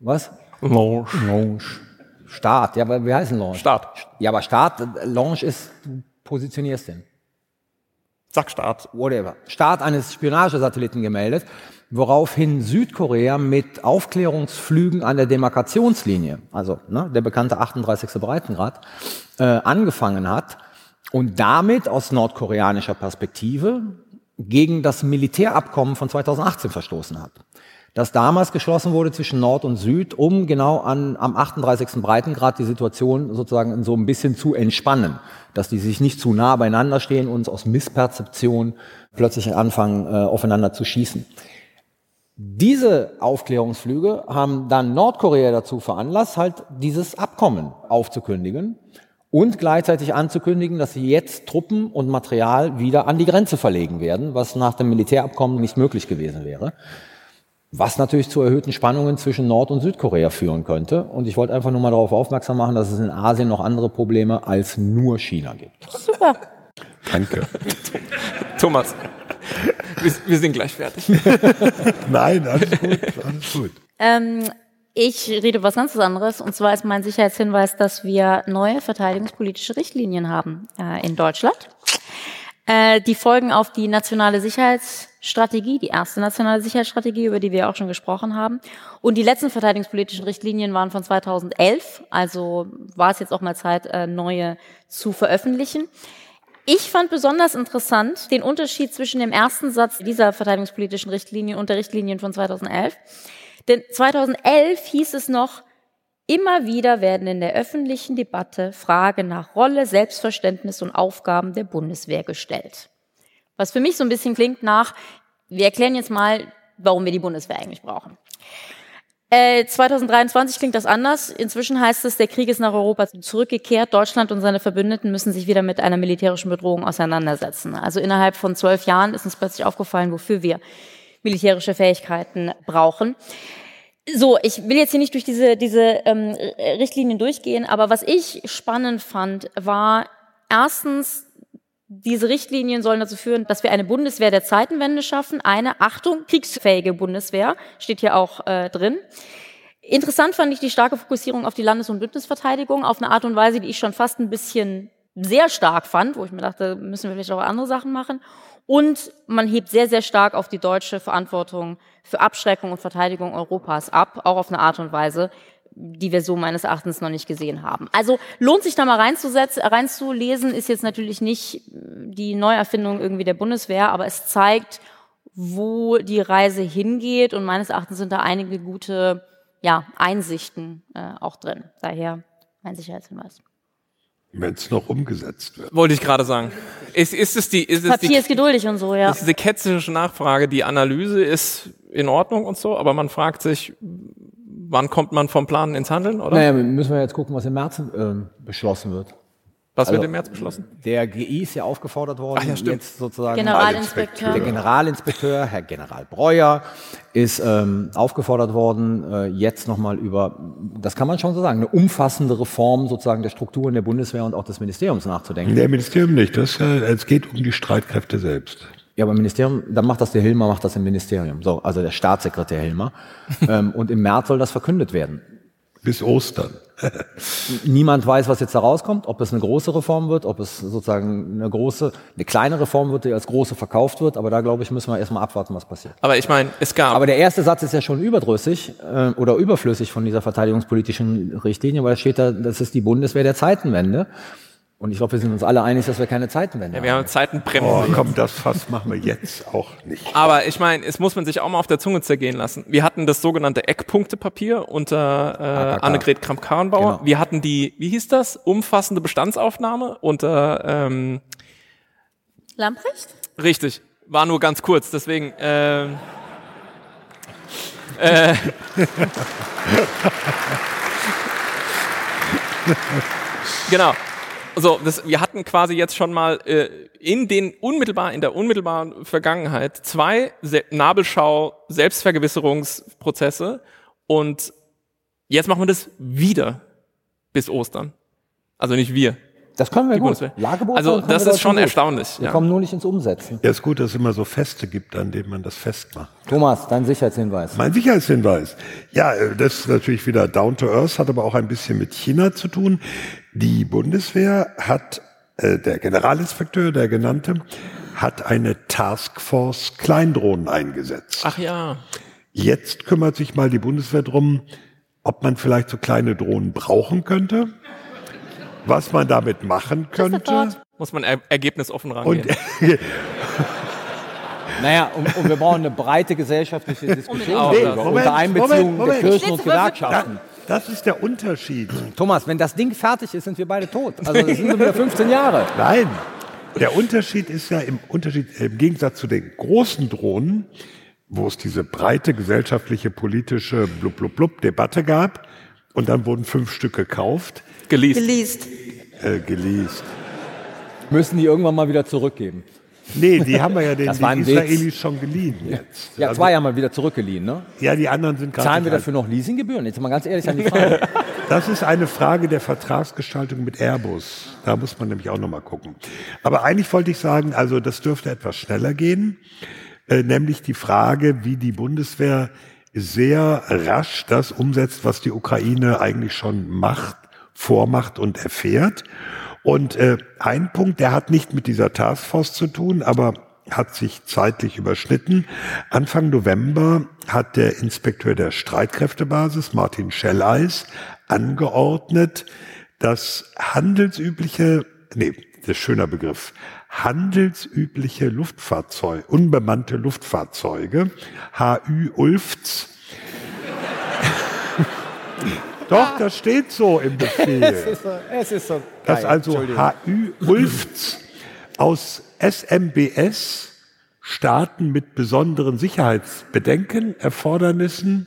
Was? Launch. Launch. Start. Ja, aber wie heißt denn Launch? Start. Ja, aber Start, Launch ist, du positionierst den. Sag Start. whatever, Start eines Spionagesatelliten gemeldet, woraufhin Südkorea mit Aufklärungsflügen an der Demarkationslinie, also ne, der bekannte 38. Breitengrad, äh, angefangen hat und damit aus nordkoreanischer Perspektive gegen das Militärabkommen von 2018 verstoßen hat. Das damals geschlossen wurde zwischen Nord und Süd, um genau an, am 38. Breitengrad die Situation sozusagen so ein bisschen zu entspannen, dass die sich nicht zu nah beieinander stehen und aus Missperzeption plötzlich anfangen, äh, aufeinander zu schießen. Diese Aufklärungsflüge haben dann Nordkorea dazu veranlasst, halt dieses Abkommen aufzukündigen und gleichzeitig anzukündigen, dass sie jetzt Truppen und Material wieder an die Grenze verlegen werden, was nach dem Militärabkommen nicht möglich gewesen wäre. Was natürlich zu erhöhten Spannungen zwischen Nord- und Südkorea führen könnte. Und ich wollte einfach nur mal darauf aufmerksam machen, dass es in Asien noch andere Probleme als nur China gibt. Super. Danke. Thomas, wir, wir sind gleich fertig. Nein, alles gut, alles gut. Ähm, ich rede was ganz anderes. Und zwar ist mein Sicherheitshinweis, dass wir neue verteidigungspolitische Richtlinien haben äh, in Deutschland. Äh, die folgen auf die nationale Sicherheitsstrategie, die erste nationale Sicherheitsstrategie, über die wir auch schon gesprochen haben. Und die letzten verteidigungspolitischen Richtlinien waren von 2011. Also war es jetzt auch mal Zeit, äh, neue zu veröffentlichen. Ich fand besonders interessant den Unterschied zwischen dem ersten Satz dieser verteidigungspolitischen Richtlinien und der Richtlinien von 2011. Denn 2011 hieß es noch, immer wieder werden in der öffentlichen Debatte Fragen nach Rolle, Selbstverständnis und Aufgaben der Bundeswehr gestellt. Was für mich so ein bisschen klingt nach, wir erklären jetzt mal, warum wir die Bundeswehr eigentlich brauchen. Äh, 2023 klingt das anders. Inzwischen heißt es, der Krieg ist nach Europa zurückgekehrt. Deutschland und seine Verbündeten müssen sich wieder mit einer militärischen Bedrohung auseinandersetzen. Also innerhalb von zwölf Jahren ist uns plötzlich aufgefallen, wofür wir militärische Fähigkeiten brauchen. So, ich will jetzt hier nicht durch diese, diese ähm, Richtlinien durchgehen, aber was ich spannend fand, war erstens Diese Richtlinien sollen dazu führen, dass wir eine Bundeswehr der Zeitenwende schaffen. Eine, Achtung, kriegsfähige Bundeswehr, steht hier auch äh, drin. Interessant fand ich die starke Fokussierung auf die Landes- und Bündnisverteidigung auf eine Art und Weise, die ich schon fast ein bisschen sehr stark fand, wo ich mir dachte, müssen wir vielleicht auch andere Sachen machen. Und man hebt sehr, sehr stark auf die deutsche Verantwortung für Abschreckung und Verteidigung Europas ab, auch auf eine Art und Weise, die wir so meines Erachtens noch nicht gesehen haben. Also lohnt sich da mal reinzusetzen, reinzulesen, ist jetzt natürlich nicht die Neuerfindung irgendwie der Bundeswehr, aber es zeigt, wo die Reise hingeht und meines Erachtens sind da einige gute ja, Einsichten äh, auch drin. Daher mein Sicherheitshinweis. Wenn es noch umgesetzt wird. Wollte ich gerade sagen. Ist, ist es die, ist es Papier die, ist geduldig und so, ja. ist diese ketzische Nachfrage, die Analyse ist in Ordnung und so, aber man fragt sich, wann kommt man vom Planen ins Handeln, oder? Naja, müssen wir jetzt gucken, was im März ähm, beschlossen wird. Was wird Also, im März beschlossen? Der GI ist ja aufgefordert worden, Ach ja, stimmt. jetzt sozusagen Generalinspekteur. der Generalinspekteur, Herr General Breuer, ist ähm, aufgefordert worden, äh, jetzt nochmal über, das kann man schon so sagen, eine umfassende Reform sozusagen der Strukturen der Bundeswehr und auch des Ministeriums nachzudenken. Der Ministerium nicht. Das, äh, es geht um die Streitkräfte selbst. Ja, aber im Ministerium, dann macht das der Hilmer, macht das im Ministerium. So, also der Staatssekretär Hilmer. ähm, und im März soll das verkündet werden. Bis Ostern. Niemand weiß, was jetzt da rauskommt, ob es eine große Reform wird, ob es sozusagen eine große, eine kleine Reform wird, die als große verkauft wird. Aber da, glaube ich, müssen wir erstmal abwarten, was passiert. Aber ich meine, es gab. Aber der erste Satz ist ja schon überdrüssig äh, oder überflüssig von dieser verteidigungspolitischen Richtlinie, weil da steht da, das ist die Bundeswehr der Zeitenwende. Und ich glaube, wir sind uns alle einig, dass wir keine Zeitenwende ja, wir haben. haben Zeitenbremsen. Oh, komm, das Fass machen wir jetzt auch nicht. Aber ich meine, es muss man sich auch mal auf der Zunge zergehen lassen. Wir hatten das sogenannte Eckpunktepapier unter äh. Annegret Kramp-Karrenbauer. Genau. Wir hatten die, wie hieß das, umfassende Bestandsaufnahme unter, ähm, Lamprecht? richtig, war nur ganz kurz, deswegen, ähm, äh, genau. So, das, wir hatten quasi jetzt schon mal äh, in den unmittelbar in der unmittelbaren Vergangenheit zwei Se Nabelschau Selbstvergewisserungsprozesse und jetzt machen wir das wieder bis Ostern. Also nicht wir. Das können wir Die gut. Lagebeurteilung Also das ist schon gut. erstaunlich. Wir Ja. kommen nur nicht ins Umsetzen. Ja, ist gut, dass es immer so Feste gibt, an denen man das festmacht. Thomas, dein Sicherheitshinweis. Mein Sicherheitshinweis. Ja, äh, das ist natürlich wieder down to earth, hat aber auch ein bisschen mit China zu tun. Die Bundeswehr hat, äh, der Generalinspekteur, der genannte, hat eine Taskforce Kleindrohnen eingesetzt. Ach ja. Jetzt kümmert sich mal die Bundeswehr drum, ob man vielleicht so kleine Drohnen brauchen könnte, was man damit machen könnte. Muss man er ergebnisoffen Und rangehen. Naja, und, und wir brauchen eine breite gesellschaftliche Diskussion darüber, das. unter Einbeziehung Moment, der Moment. Kirchen und Gewerkschaften. Das ist der Unterschied. Thomas, wenn das Ding fertig ist, sind wir beide tot. Also das sind wieder 15 Jahre. Nein, der Unterschied ist ja im Unterschied im Gegensatz zu den großen Drohnen, wo es diese breite gesellschaftliche politische blub blub blub Debatte gab und dann wurden fünf Stück gekauft, Geleast. Geleast. äh, geleast. Müssen die irgendwann mal wieder zurückgeben. Nee, die haben wir ja den, Das den Witz. Israelis schon geliehen jetzt. Ja, Also, zwei haben wir wieder zurückgeliehen, ne? ja, die anderen sind gerade Zahlen wir dafür noch Leasinggebühren? Jetzt mal ganz ehrlich an die Frage. Das ist eine Frage der Vertragsgestaltung mit Airbus. Da muss man nämlich auch noch mal gucken. Aber eigentlich wollte ich sagen, also das dürfte etwas schneller gehen, äh, nämlich die Frage, wie die Bundeswehr sehr rasch das umsetzt, was die Ukraine eigentlich schon macht, vormacht und erfährt. Und äh, ein Punkt, der hat nicht mit dieser Taskforce zu tun, aber hat sich zeitlich überschnitten. Anfang November hat der Inspekteur der Streitkräftebasis, Martin Schelleis, angeordnet, dass handelsübliche, nee, das ist schöner Begriff, handelsübliche Luftfahrzeuge, unbemannte Luftfahrzeuge, HÜ Ulfts, Doch, das steht so im Befehl. es ist so dass also HÜ Ulfts aus SMBS Staaten mit besonderen Sicherheitsbedenken, Erfordernissen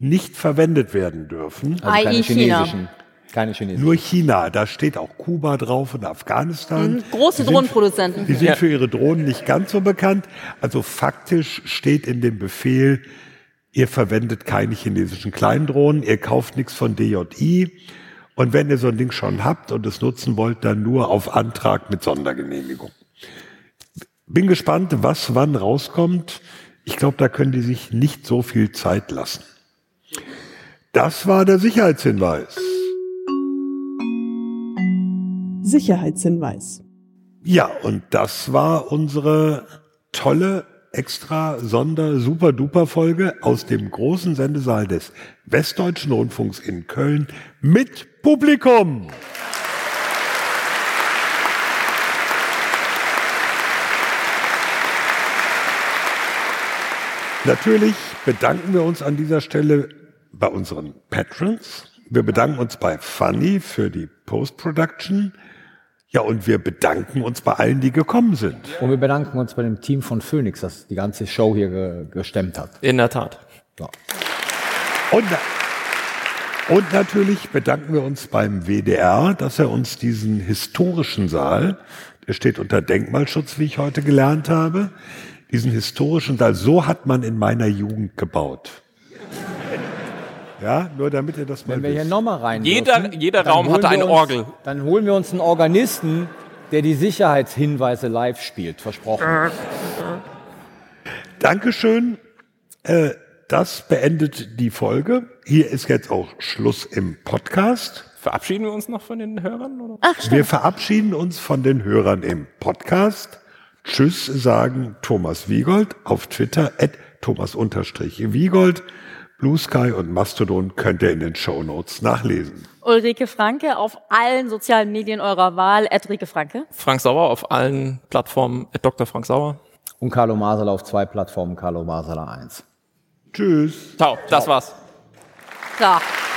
nicht verwendet werden dürfen. also keine chinesischen. Keine chinesischen. Nur China, da steht auch Kuba drauf und Afghanistan. Mhm, große Die sind- Drohnenproduzenten. Die sind Ja. für ihre Drohnen nicht ganz so bekannt. Also faktisch steht in dem Befehl, ihr verwendet keine chinesischen Kleindrohnen, ihr kauft nichts von DJI. Und wenn ihr so ein Ding schon habt und es nutzen wollt, dann nur auf Antrag mit Sondergenehmigung. Bin gespannt, was wann rauskommt. Ich glaube, da können die sich nicht so viel Zeit lassen. Das war der Sicherheitshinweis. Sicherheitshinweis. Ja, und das war unsere tolle extra Sonder Super Duper Folge aus dem großen Sendesaal des Westdeutschen Rundfunks in Köln mit Publikum. Natürlich bedanken wir uns an dieser Stelle bei unseren Patrons. Wir bedanken uns bei Funny für die Post-Production. Ja, und wir bedanken uns bei allen, die gekommen sind. Und wir bedanken uns bei dem Team von Phoenix, das die ganze Show hier ge gestemmt hat. In der Tat. Ja. Und, und natürlich bedanken wir uns beim WDR, dass er uns diesen historischen Saal, der steht unter Denkmalschutz, wie ich heute gelernt habe, diesen historischen Saal, so hat man in meiner Jugend gebaut. Ja, nur damit ihr das mal Wenn wir hier wisst. nochmal rein Jeder- dürfen, jeder Raum hatte eine uns, Orgel. Dann holen wir uns einen Organisten, der die Sicherheitshinweise live spielt. Versprochen. Dankeschön. Äh, das beendet die Folge. Hier ist jetzt auch Schluss im Podcast. Verabschieden wir uns noch von den Hörern? Oder? Wir verabschieden uns von den Hörern im Podcast. Tschüss sagen Thomas Wiegold auf Twitter at Thomas-Wiegold. Blue Sky und Mastodon könnt ihr in den Show Notes nachlesen. Ulrike Franke auf allen sozialen Medien eurer Wahl. Ulrike Franke. Frank Sauer auf allen Plattformen, äh, Dr. Frank Sauer. Und Carlo Masala auf zwei Plattformen, Carlo Masala 1. Tschüss. Ciao, das war's. So.